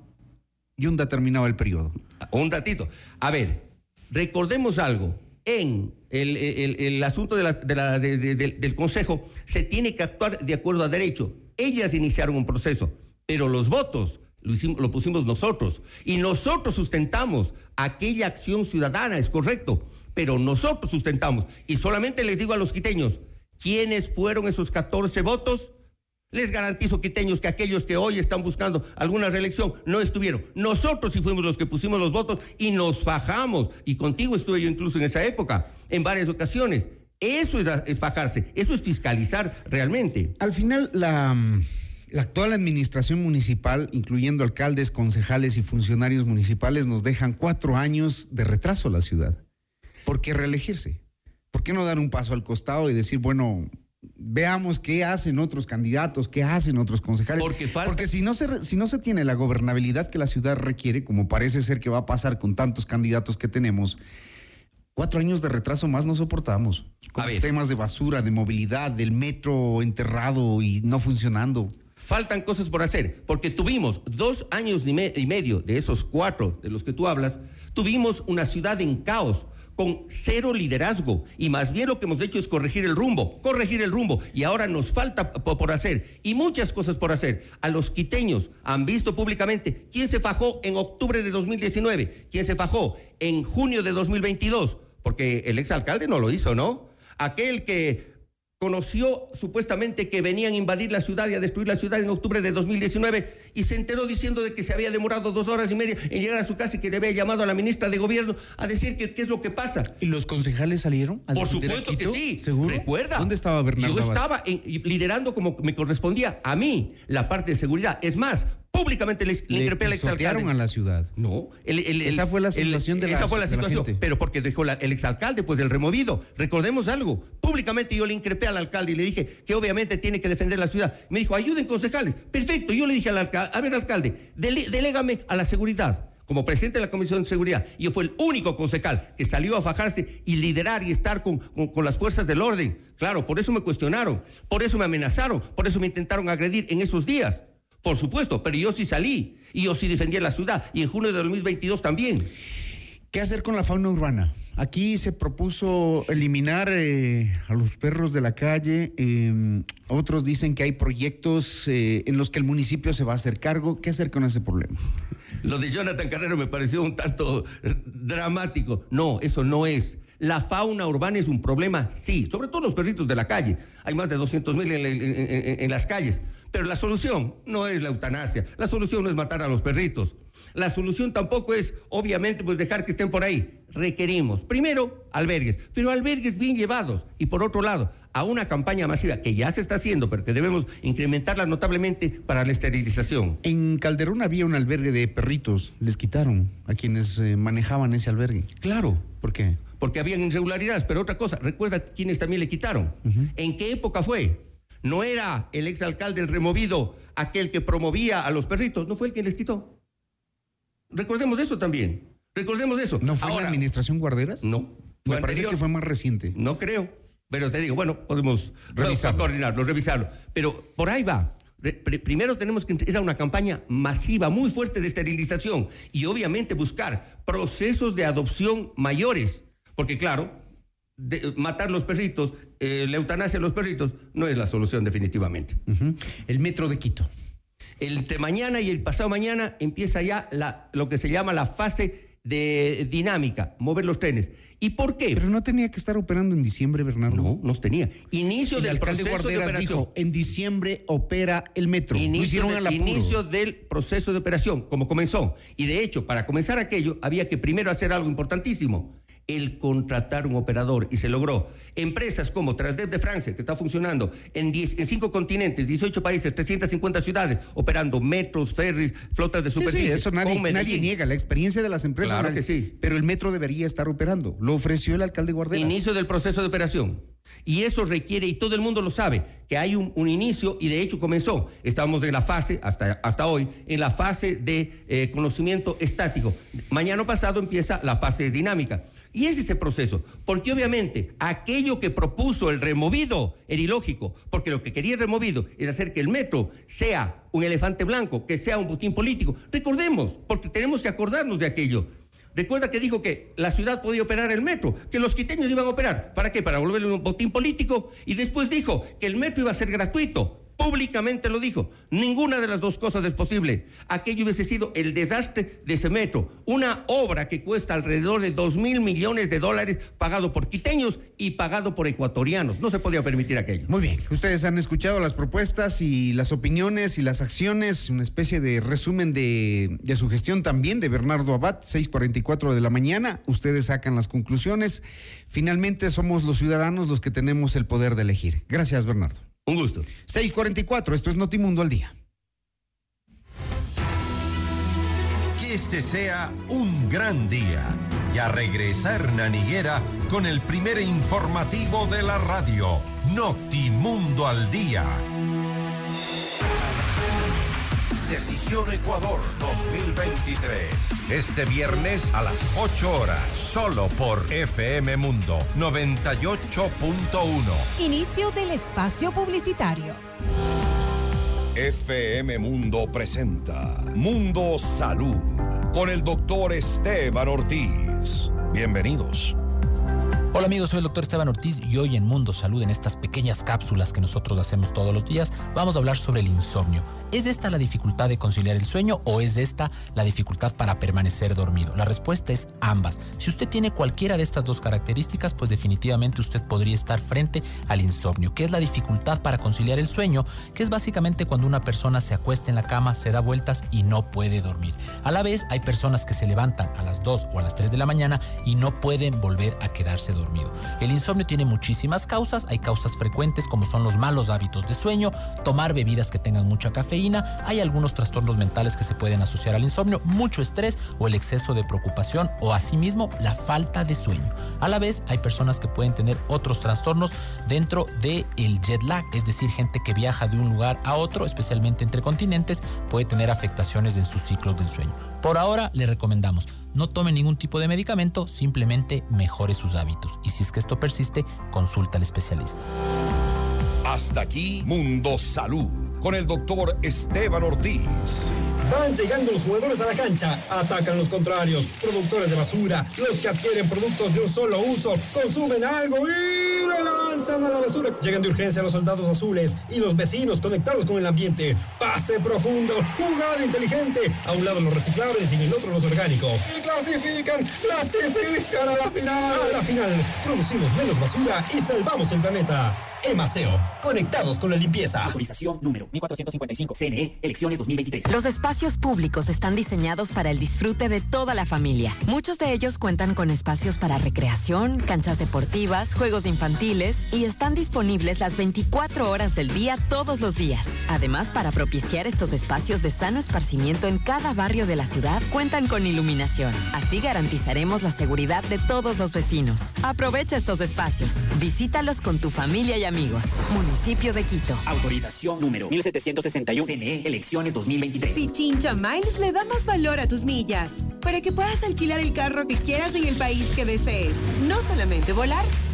Yunda terminaba el periodo. Un ratito. A ver, recordemos algo. En el, el- el asunto de la- de la- de- de- del- del Consejo se tiene que actuar de acuerdo a derecho. Ellas iniciaron un proceso, pero los votos lo, hicimos- lo pusimos nosotros. Y nosotros sustentamos aquella acción ciudadana, es correcto, pero nosotros sustentamos. Y solamente les digo a los quiteños, ¿quiénes fueron esos 14 votos? Les garantizo, quiteños, que aquellos que hoy están buscando alguna reelección no estuvieron. Nosotros sí fuimos los que pusimos los votos y nos fajamos. Y contigo estuve yo incluso en esa época, en varias ocasiones. Eso es, fajarse, eso es fiscalizar realmente. Al final, la, mm, la actual administración municipal, incluyendo alcaldes, concejales y funcionarios municipales, nos dejan cuatro años de retraso a la ciudad. ¿Por qué reelegirse? ¿Por qué no dar un paso al costado y decir, bueno, veamos qué hacen otros candidatos, qué hacen otros concejales? Porque falta- si no, se, si no se tiene la gobernabilidad que la ciudad requiere, como parece ser que va a pasar con tantos candidatos que tenemos, cuatro años de retraso más no soportamos. Con temas de basura, de movilidad, del metro enterrado y no funcionando. Faltan cosas por hacer, porque tuvimos dos años y, me- y medio de esos cuatro de los que tú hablas, tuvimos una ciudad en caos, con cero liderazgo, y más bien lo que hemos hecho es corregir el rumbo, corregir el rumbo, y ahora nos falta po- por hacer, y muchas cosas por hacer. A los quiteños han visto públicamente quién se fajó en octubre de 2019, quién se fajó en junio de 2022, porque el exalcalde no lo hizo, ¿no? Aquel que conoció supuestamente que venían a invadir la ciudad y a destruir la ciudad en octubre de 2019 y se enteró diciendo de que se había demorado dos horas y media en llegar a su casa y que le había llamado a la ministra de gobierno a decir que qué es lo que pasa. ¿Y los concejales salieron? a Por supuesto que sí. ¿Seguro? Recuerda. ¿Dónde estaba Bernardo Yo estaba en- liderando como me correspondía a mí la parte de seguridad. Es más, públicamente le, le Le increpé al a la ciudad. No, el- el- el- Esa fue la sensación de la- Esa fue la situación. pero porque dejó la- el exalcalde, pues el removido. Recordemos algo. Públicamente yo le increpé al alcalde y le dije que obviamente tiene que defender la ciudad. Me dijo, ayuden concejales. Perfecto. Yo le dije al alcalde, a ver, alcalde, delégame a la seguridad. como presidente de la Comisión de Seguridad, y yo fui el único concejal que salió a fajarse y liderar y estar con, con, las fuerzas del orden. Claro, por eso me cuestionaron, por eso me amenazaron, por eso me intentaron agredir en esos días. Por supuesto, pero yo sí salí y yo sí defendí la ciudad y en junio de 2022 también. ¿Qué hacer con la fauna urbana? Aquí se propuso eliminar eh, a los perros de la calle. Em, otros dicen que hay proyectos eh, en los que el municipio se va a hacer cargo. ¿Qué hacer con ese problema? Lo de Jonathan Carrero me pareció un tanto eh, dramático. No, eso no es. La fauna urbana es un problema, sí, sobre todo los perritos de la calle. Hay más de 200 mil en las calles. Pero la solución no es la eutanasia. La solución no es matar a los perritos. La solución tampoco es, obviamente, pues dejar que estén por ahí. Requerimos, primero, albergues, pero albergues bien llevados. Y por otro lado, a una campaña masiva que ya se está haciendo, pero que debemos incrementarla notablemente para la esterilización. En Calderón había un albergue de perritos. Les quitaron a quienes eh, manejaban ese albergue. Claro. ¿Por qué? Porque habían irregularidades, pero otra cosa, recuerda quienes también le quitaron. ¿En qué época fue? No era el exalcalde el removido aquel que promovía a los perritos, no fue el quien les quitó. Recordemos eso también. Recordemos eso. ¿No fue la administración Guarderas? No. Fue Me parece que fue más reciente. No creo. Pero te digo, bueno, podemos revisarlo. coordinarlo, revisarlo. Pero por ahí va. Primero tenemos que ir a una campaña masiva, muy fuerte de esterilización y obviamente buscar procesos de adopción mayores. Porque claro, matar los perritos, eh, la eutanasia a los perritos, no es la solución definitivamente. El metro de Quito. Entre mañana y el pasado mañana empieza ya la, lo que se llama la fase de dinámica, mover los trenes. ¿Y por qué? Pero no tenía que estar operando en diciembre, Bernardo. No, no tenía. Inicio el del alcalde proceso Guarderas de operación. Dijo, en diciembre opera el metro. Inicio, inicio del proceso de operación, como comenzó. Y de hecho, para comenzar aquello, había que primero hacer algo importantísimo el contratar un operador y se logró. Empresas como Transdev de Francia, que está funcionando en, en cinco continentes, 18 países, 350 ciudades, operando metros, ferries, flotas de superficie. Sí, eso nadie, niega, la experiencia de las empresas. Claro que sí. Pero el metro debería estar operando. Lo ofreció el alcalde Guarderas. Inicio del proceso de operación. Y eso requiere, y todo el mundo lo sabe, que hay un, inicio y de hecho comenzó. Estamos en la fase, hasta, hasta hoy, en la fase de eh, conocimiento estático. Mañana pasado empieza la fase dinámica. Y es ese proceso, porque obviamente aquello que propuso el removido era ilógico, porque lo que quería el removido es hacer que el metro sea un elefante blanco, que sea un botín político. Recordemos, porque tenemos que acordarnos de aquello. Recuerda que dijo que la ciudad podía operar el metro, que los quiteños iban a operar. ¿Para qué? Para volverlo un botín político. Y después dijo que el metro iba a ser gratuito públicamente lo dijo. Ninguna de las dos cosas es posible. Aquello hubiese sido el desastre de ese metro. Una obra que cuesta alrededor de dos mil millones de dólares pagado por quiteños y pagado por ecuatorianos. No se podía permitir aquello. Muy bien. Ustedes han escuchado las propuestas y las opiniones y las acciones. Una especie de resumen de, de su gestión también de Bernardo Abad, 6:44 de la mañana. Ustedes sacan las conclusiones. Finalmente somos los ciudadanos los que tenemos el poder de elegir. Gracias, Bernardo. Un gusto. 644, esto es Notimundo al día. Que este sea un gran día. Y a regresar Higuera con el primer informativo de la radio, Notimundo al día. Decisión Ecuador 2023. Este viernes a las 8 horas, solo por FM Mundo 98.1. Inicio del espacio publicitario. FM Mundo presenta Mundo Salud con el doctor Esteban Ortiz. Bienvenidos. Hola amigos, soy el doctor Esteban Ortiz y hoy en Mundo Salud, en estas pequeñas cápsulas que nosotros hacemos todos los días, vamos a hablar sobre el insomnio. ¿Es esta la dificultad de conciliar el sueño o es esta la dificultad para permanecer dormido? La respuesta es ambas. Si usted tiene cualquiera de estas dos características, pues definitivamente usted podría estar frente al insomnio, que es la dificultad para conciliar el sueño, que es básicamente cuando una persona se acuesta en la cama, se da vueltas y no puede dormir. A la vez, hay personas que se levantan a las 2 o a las 3 de la mañana y no pueden volver a quedarse dormidos dormido. El insomnio tiene muchísimas causas, hay causas frecuentes como son los malos hábitos de sueño, tomar bebidas que tengan mucha cafeína, hay algunos trastornos mentales que se pueden asociar al insomnio, mucho estrés o el exceso de preocupación o asimismo la falta de sueño. A la vez hay personas que pueden tener otros trastornos dentro del el jet lag, es decir, gente que viaja de un lugar a otro, especialmente entre continentes, puede tener afectaciones en sus ciclos del sueño. Por ahora le recomendamos no tome ningún tipo de medicamento, simplemente mejore sus hábitos y si es que esto persiste, consulta al especialista. Hasta aquí Mundo Salud con el doctor Esteban Ortiz. Van llegando los jugadores a la cancha, atacan los contrarios, productores de basura, los que adquieren productos de un solo uso, consumen algo y lo lanzan a la basura. Llegan de urgencia los soldados azules y los vecinos conectados con el ambiente. Pase profundo, jugada inteligente. A un lado los reciclables y en el otro los orgánicos. Y clasifican, clasifican a la final. A la final, producimos menos basura y salvamos el planeta. Emaseo, conectados con la limpieza. Autorización número 1455. CNE, elecciones 2023. Los espacios públicos están diseñados para el disfrute de toda la familia. Muchos de ellos cuentan con espacios para recreación, canchas deportivas, juegos infantiles y están disponibles las 24 horas del día todos los días. Además, para propiciar estos espacios de sano esparcimiento en cada barrio de la ciudad, cuentan con iluminación. Así garantizaremos la seguridad de todos los vecinos. Aprovecha estos espacios. Visítalos con tu familia y amigos. Municipio de Quito. Autorización número 1761. CNE, elecciones 2023. Pichincha Miles le da más valor a tus millas para que puedas alquilar el carro que quieras en el país que desees. No solamente volar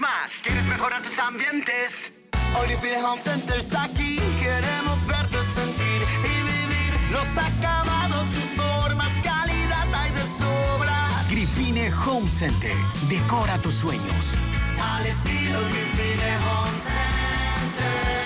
Más. ¿Quieres mejorar tus ambientes? Hoy Define Home Center está aquí. Queremos verte sentir y vivir los acabados, sus formas, calidad hay de sobra. Grifine Home Center. Decora tus sueños. Al estilo Grifine Home Center.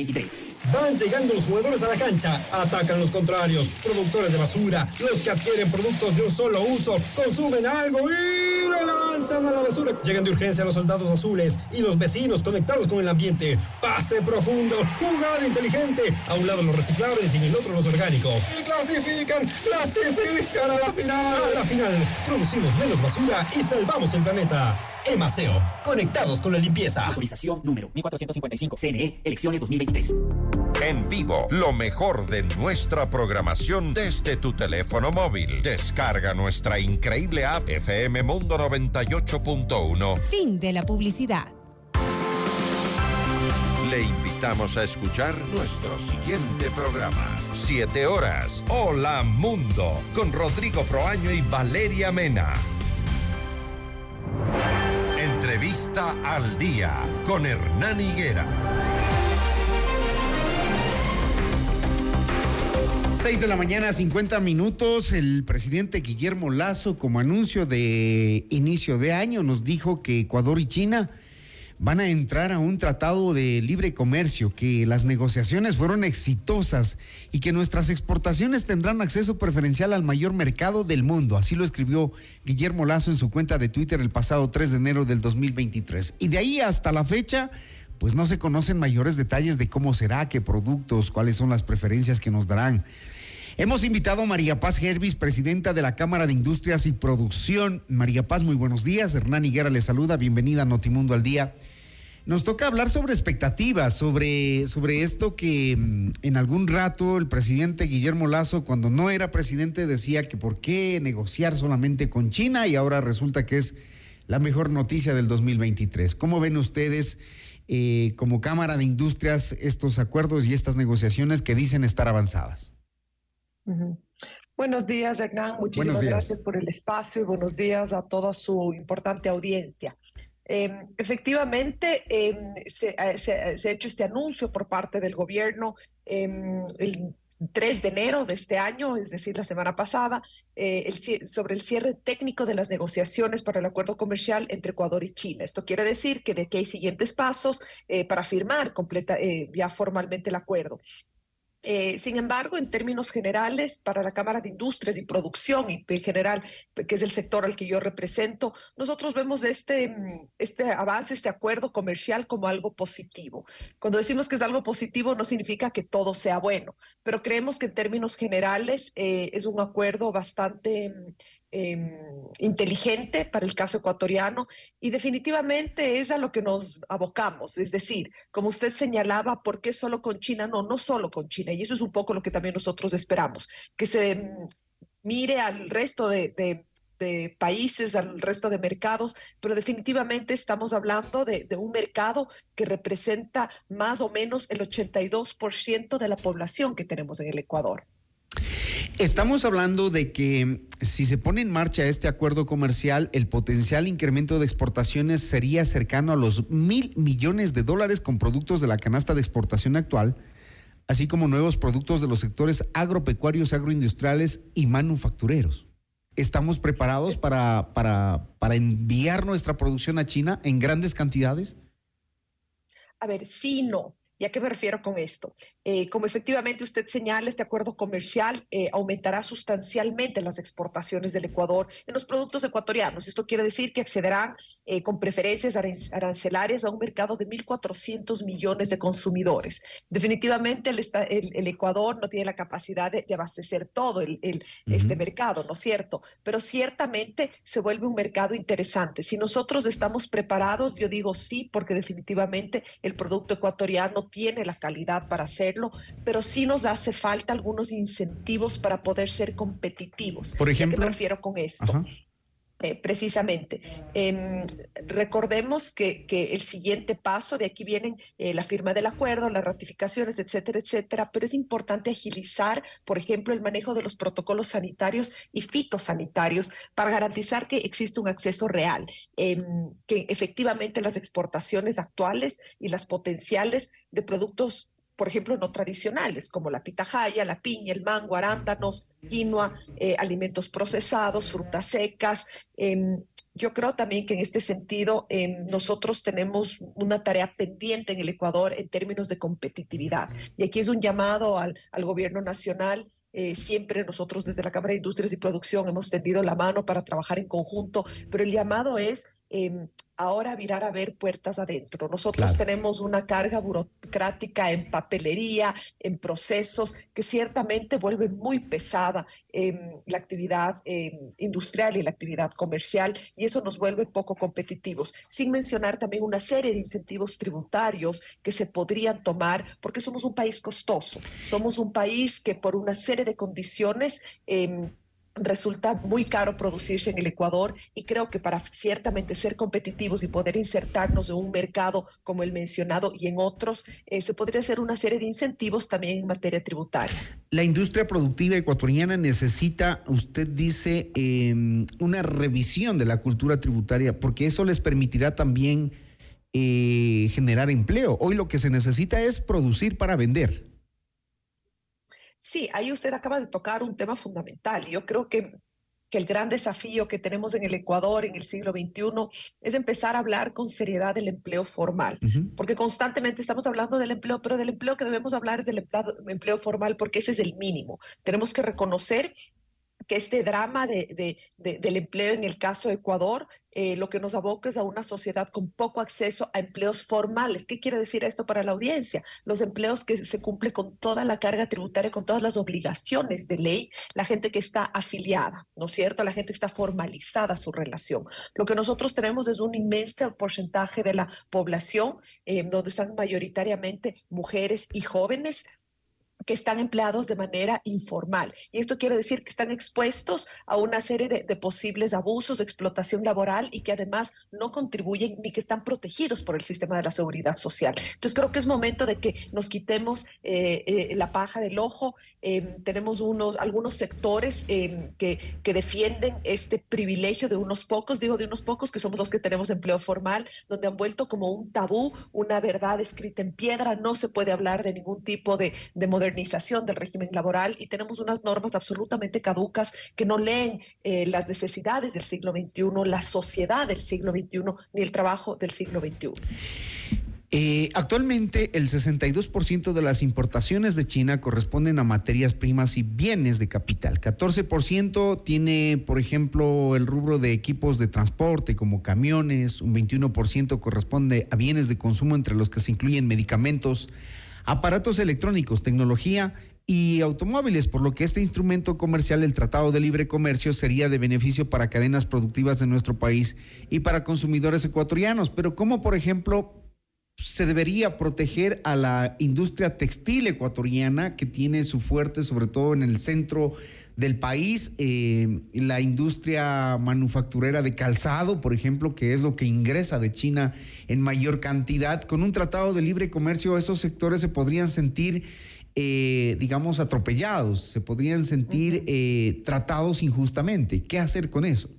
2023. Van llegando los jugadores a la cancha, atacan los contrarios, productores de basura, los que adquieren productos de un solo uso, consumen algo y lo lanzan a la basura. Llegan de urgencia los soldados azules y los vecinos conectados con el ambiente. Pase profundo, jugada inteligente. A un lado los reciclables y en el otro los orgánicos. Y clasifican, clasifican a la final. A la final, producimos menos basura y salvamos el planeta. Emaseo, conectados con la limpieza. Autorización número 1455. CNE, elecciones 2023. En vivo, lo mejor de nuestra programación desde tu teléfono móvil. Descarga nuestra increíble app FM Mundo 98.1. Fin de la publicidad. Le invitamos a escuchar nuestro siguiente programa. Siete horas. Hola Mundo. Con Rodrigo Proaño y Valeria Mena. Entrevista al día con Hernán Higuera. 6 de la mañana, 50 minutos. El presidente Guillermo Lazo, como anuncio de inicio de año, nos dijo que Ecuador y China van a entrar a un tratado de libre comercio, que las negociaciones fueron exitosas y que nuestras exportaciones tendrán acceso preferencial al mayor mercado del mundo. Así lo escribió Guillermo Lazo en su cuenta de Twitter el pasado 3 de enero del 2023. Y de ahí hasta la fecha, pues no se conocen mayores detalles de cómo será, qué productos, cuáles son las preferencias que nos darán. Hemos invitado a María Paz Hervis, presidenta de la Cámara de Industrias y Producción. María Paz, muy buenos días. Hernán Higuera le saluda. Bienvenida a Notimundo al Día. Nos toca hablar sobre expectativas, sobre, sobre esto que mm, en algún rato el presidente Guillermo Lazo, cuando no era presidente, decía que por qué negociar solamente con China y ahora resulta que es la mejor noticia del 2023. ¿Cómo ven ustedes eh, como Cámara de Industrias estos acuerdos y estas negociaciones que dicen estar avanzadas? Buenos días, Hernán. Muchísimas gracias por el espacio y buenos días a toda su importante audiencia. Em, efectivamente, em, se, ha hecho este anuncio por parte del gobierno em, el 3 de enero de este año, es decir, la semana pasada, eh, sobre el cierre técnico de las negociaciones para el acuerdo comercial entre Ecuador y China. Esto quiere decir que de que hay siguientes pasos eh, para firmar completa, eh, ya formalmente el acuerdo. Eh, sin embargo, en términos generales, para la Cámara de Industrias y Producción y en general, que es el sector al que yo represento, nosotros vemos este, este avance, este acuerdo comercial como algo positivo. Cuando decimos que es algo positivo, no significa que todo sea bueno, pero creemos que en términos generales eh, es un acuerdo bastante Em, inteligente para el caso ecuatoriano y definitivamente es a lo que nos abocamos. Es decir, como usted señalaba, ¿por qué solo con China? No, no solo con China. Y eso es un poco lo que también nosotros esperamos, que se mm, mire al resto de, de países, al resto de mercados, pero definitivamente estamos hablando de, de, un mercado que representa más o menos el 82% de la población que tenemos en el Ecuador. Estamos hablando de que si se pone en marcha este acuerdo comercial, el potencial incremento de exportaciones sería cercano a los mil millones de dólares con productos de la canasta de exportación actual, así como nuevos productos de los sectores agropecuarios, agroindustriales y manufactureros. ¿Estamos preparados para, para, para enviar nuestra producción a China en grandes cantidades? A ver, sí, no. ¿Y a qué me refiero con esto? Eh, como efectivamente usted señala, este acuerdo comercial eh, aumentará sustancialmente las exportaciones del Ecuador en los productos ecuatorianos. Esto quiere decir que accederán eh, con preferencias arancelarias a un mercado de 1.400 millones de consumidores. Definitivamente el, el, Ecuador no tiene la capacidad de, abastecer todo el, este mercado, ¿no es cierto? Pero ciertamente se vuelve un mercado interesante. Si nosotros estamos preparados, yo digo sí, porque definitivamente el producto ecuatoriano tiene la calidad para hacerlo, pero sí nos hace falta algunos incentivos para poder ser competitivos. Por ejemplo, ¿A qué me refiero con esto? Eh, precisamente. Em, recordemos que, que, el siguiente paso, de aquí vienen eh, la firma del acuerdo, las ratificaciones, etcétera, etcétera, pero es importante agilizar, por ejemplo, el manejo de los protocolos sanitarios y fitosanitarios para garantizar que existe un acceso real, em, que efectivamente las exportaciones actuales y las potenciales de productos por ejemplo, no tradicionales, como la pitahaya, la piña, el mango, arándanos, quinoa, eh, alimentos procesados, frutas secas. Em, yo creo también que en este sentido em, nosotros tenemos una tarea pendiente en el Ecuador en términos de competitividad. Y aquí es un llamado al, al gobierno nacional eh, siempre nosotros desde la Cámara de Industrias y Producción hemos tendido la mano para trabajar en conjunto, pero el llamado es eh, ahora virar a ver puertas adentro. Nosotros tenemos una carga burocrática en papelería, en procesos, que ciertamente vuelve muy pesada em, la actividad em, industrial y la actividad comercial, y eso nos vuelve poco competitivos, sin mencionar también una serie de incentivos tributarios que se podrían tomar, porque somos un país costoso, somos un país que por una serie de condiciones eh, resulta muy caro producirse en el Ecuador y creo que para ciertamente ser competitivos y poder insertarnos en un mercado como el mencionado y en otros, eh, se podría hacer una serie de incentivos también en materia tributaria. La industria productiva ecuatoriana necesita, usted dice, em, una revisión de la cultura tributaria porque eso les permitirá también eh, generar empleo. Hoy lo que se necesita es producir para vender. Sí, ahí usted acaba de tocar un tema fundamental. Yo creo que, que el gran desafío que tenemos en el Ecuador en el siglo XXI es empezar a hablar con seriedad del empleo formal, porque constantemente estamos hablando del empleo, pero del empleo que debemos hablar es del empleo, empleo formal porque ese es el mínimo. Tenemos que reconocer que este drama de, de, de, del empleo en el caso de Ecuador eh, lo que nos aboca es a una sociedad con poco acceso a empleos formales. ¿Qué quiere decir esto para la audiencia? Los empleos que se cumple con toda la carga tributaria, con todas las obligaciones de ley, la gente que está afiliada, ¿no es cierto? La gente que está formalizada su relación. Lo que nosotros tenemos es un inmenso porcentaje de la población eh, donde están mayoritariamente mujeres y jóvenes que están empleados de manera informal. Y esto quiere decir que están expuestos a una serie de, de, posibles abusos, explotación laboral y que además no contribuyen ni que están protegidos por el sistema de la seguridad social. Entonces creo que es momento de que nos quitemos eh, eh, la paja del ojo. Eh, tenemos unos, algunos sectores que, que defienden este privilegio de unos pocos, digo de unos pocos que somos los que tenemos empleo formal, donde han vuelto como un tabú, una verdad escrita en piedra, no se puede hablar de ningún tipo de, de modernización modernización del régimen laboral y tenemos unas normas absolutamente caducas que no leen eh, las necesidades del siglo XXI, la sociedad del siglo XXI, ni el trabajo del siglo XXI. Eh, actualmente el 62% de las importaciones de China corresponden a materias primas y bienes de capital. 14% tiene, por ejemplo, el rubro de equipos de transporte como camiones, un 21% corresponde a bienes de consumo entre los que se incluyen medicamentos, aparatos electrónicos, tecnología y automóviles, por lo que este instrumento comercial, el Tratado de Libre Comercio, sería de beneficio para cadenas productivas de nuestro país y para consumidores ecuatorianos. Pero ¿cómo, por ejemplo, se debería proteger a la industria textil ecuatoriana que tiene su fuerte, sobre todo en el centro del país, eh, la industria manufacturera de calzado, por ejemplo, que es lo que ingresa de China en mayor cantidad. Con un tratado de libre comercio, esos sectores se podrían sentir, eh, digamos, atropellados, se podrían sentir eh, tratados injustamente. ¿Qué hacer con eso?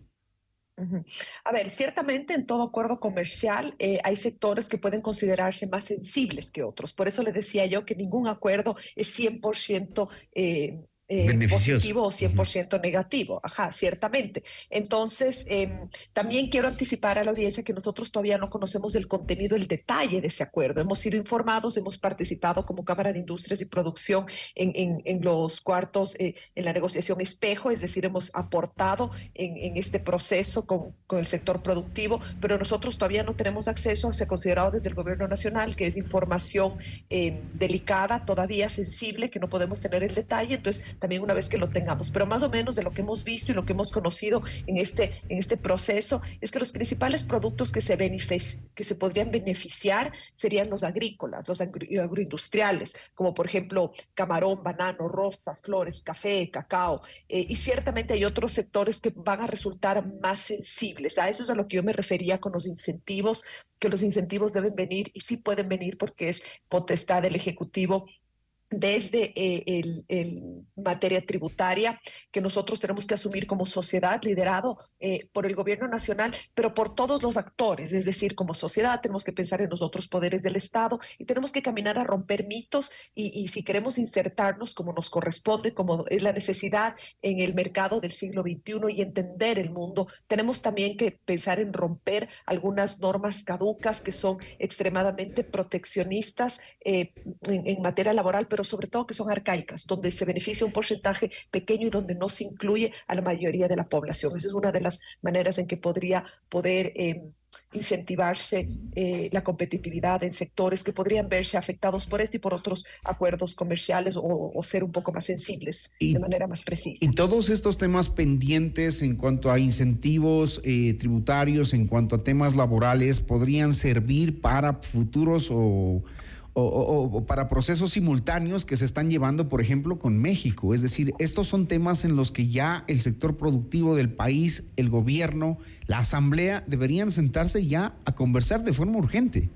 A ver, ciertamente en todo acuerdo comercial hay sectores que pueden considerarse más sensibles que otros. Por eso le decía yo que ningún acuerdo es 100% eh, eh, positivo o 100% negativo. Ajá, ciertamente. Entonces, eh, también quiero anticipar a la audiencia que nosotros todavía no conocemos el contenido, el detalle de ese acuerdo. Hemos sido informados, hemos participado como Cámara de Industrias y Producción en, en, en los cuartos, eh, en la negociación espejo, es decir, hemos aportado en, en este proceso con, con, el sector productivo, pero nosotros todavía no tenemos acceso, se ha considerado desde el Gobierno Nacional que es información eh, delicada, todavía sensible, que no podemos tener el detalle. Entonces, también una vez que lo tengamos. Pero más o menos de lo que hemos visto y lo que hemos conocido en este, en este proceso es que los principales productos que se, que se podrían beneficiar serían los agrícolas, los agroindustriales, como por ejemplo camarón, banano, rosas, flores, café, cacao. Eh, y ciertamente hay otros sectores que van a resultar más sensibles. A eso es a lo que yo me refería con los incentivos, que los incentivos deben venir y sí pueden venir porque es potestad del Ejecutivo desde eh, el, el, materia tributaria que nosotros tenemos que asumir como sociedad, liderado eh, por el gobierno nacional, pero por todos los actores, es decir, como sociedad tenemos que pensar en los otros poderes del Estado y tenemos que caminar a romper mitos y, y si queremos insertarnos como nos corresponde, como es la necesidad en el mercado del siglo XXI y entender el mundo, tenemos también que pensar en romper algunas normas caducas que son extremadamente proteccionistas eh, en, en materia laboral, pero sobre todo que son arcaicas, donde se beneficia un porcentaje pequeño y donde no se incluye a la mayoría de la población. Esa es una de las maneras en que podría poder... Eh, incentivarse eh, la competitividad en sectores que podrían verse afectados por este y por otros acuerdos comerciales o, o ser un poco más sensibles y, de manera más precisa. Y todos estos temas pendientes en cuanto a incentivos eh, tributarios, en cuanto a temas laborales, podrían servir para futuros o o, para procesos simultáneos que se están llevando, por ejemplo, con México. Es decir, estos son temas en los que ya el sector productivo del país, el gobierno, la asamblea deberían sentarse ya a conversar de forma urgente.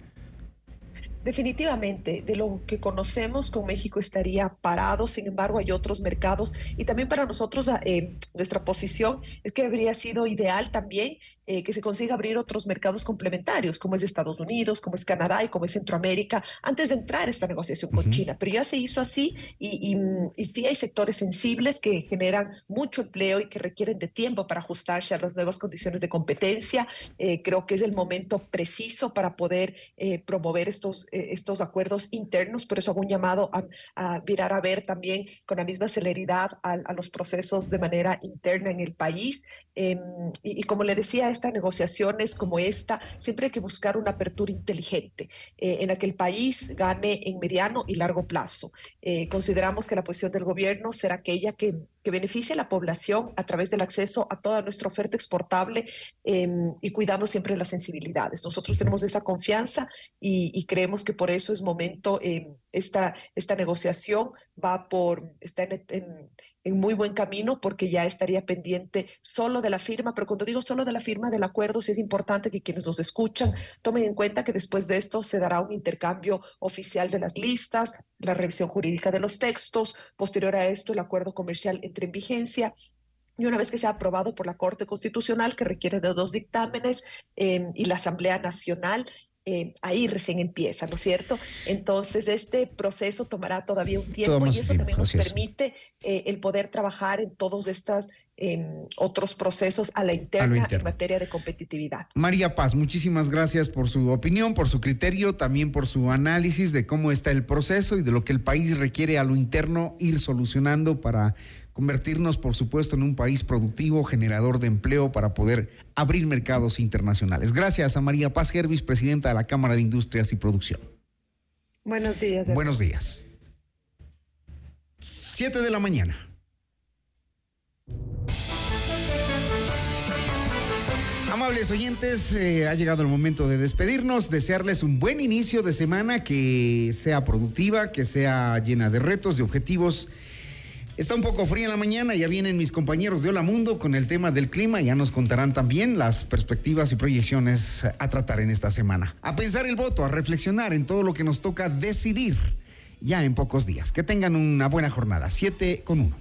Definitivamente, de lo que conocemos con México estaría parado, sin embargo hay otros mercados y también para nosotros eh, nuestra posición es que habría sido ideal también eh, que se consiga abrir otros mercados complementarios, como es Estados Unidos, como es Canadá y como es Centroamérica, antes de entrar esta negociación con uh -huh. China. Pero ya se hizo así y, y, y, sí hay sectores sensibles que generan mucho empleo y que requieren de tiempo para ajustarse a las nuevas condiciones de competencia. Eh, creo que es el momento preciso para poder promover estos estos acuerdos internos, por eso hago un llamado a, a mirar a ver también con la misma celeridad a, los procesos de manera interna en el país. Eh, y, y, como le decía, estas negociaciones como esta, siempre hay que buscar una apertura inteligente eh, en la que el país gane en mediano y largo plazo. Eh, consideramos que la posición del gobierno será aquella que que beneficie a la población a través del acceso a toda nuestra oferta exportable eh, y cuidando siempre las sensibilidades. Nosotros tenemos esa confianza y, creemos que por eso es momento, eh, esta, esta negociación va por, está en, en, en, muy buen camino porque ya estaría pendiente solo de la firma, pero cuando digo solo de la firma del acuerdo, sí es importante que quienes nos escuchan tomen en cuenta que después de esto se dará un intercambio oficial de las listas, la revisión jurídica de los textos, posterior a esto el acuerdo comercial entre en vigencia. Y una vez que sea aprobado por la Corte Constitucional, que requiere de dos dictámenes, eh, y la Asamblea Nacional, eh, ahí recién empieza, ¿no es cierto? Entonces, este proceso tomará todavía un tiempo y eso tiempo, también nos permite eh, el poder trabajar en todos estos eh, otros procesos a la, interna, a en materia de competitividad. María Paz, muchísimas gracias por su opinión, por su criterio, también por su análisis de cómo está el proceso y de lo que el país requiere a lo interno ir solucionando para convertirnos, por supuesto, en un país productivo, generador de empleo para poder abrir mercados internacionales. Gracias a María Paz Gervis, presidenta de la Cámara de Industrias y Producción. Buenos días. Buenos días. Siete de la mañana. Amables oyentes, eh, ha llegado el momento de despedirnos, desearles un buen inicio de semana, que sea productiva, que sea llena de retos, de objetivos Está un poco fría en la mañana, ya vienen mis compañeros de Hola Mundo con el tema del clima, ya nos contarán también las perspectivas y proyecciones a tratar en esta semana. A pensar el voto, a reflexionar en todo lo que nos toca decidir ya en pocos días. Que tengan una buena jornada, 7 con 1.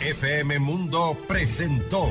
FM Mundo presentó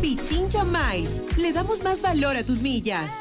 Pichincha Miles. Le damos más valor a tus millas.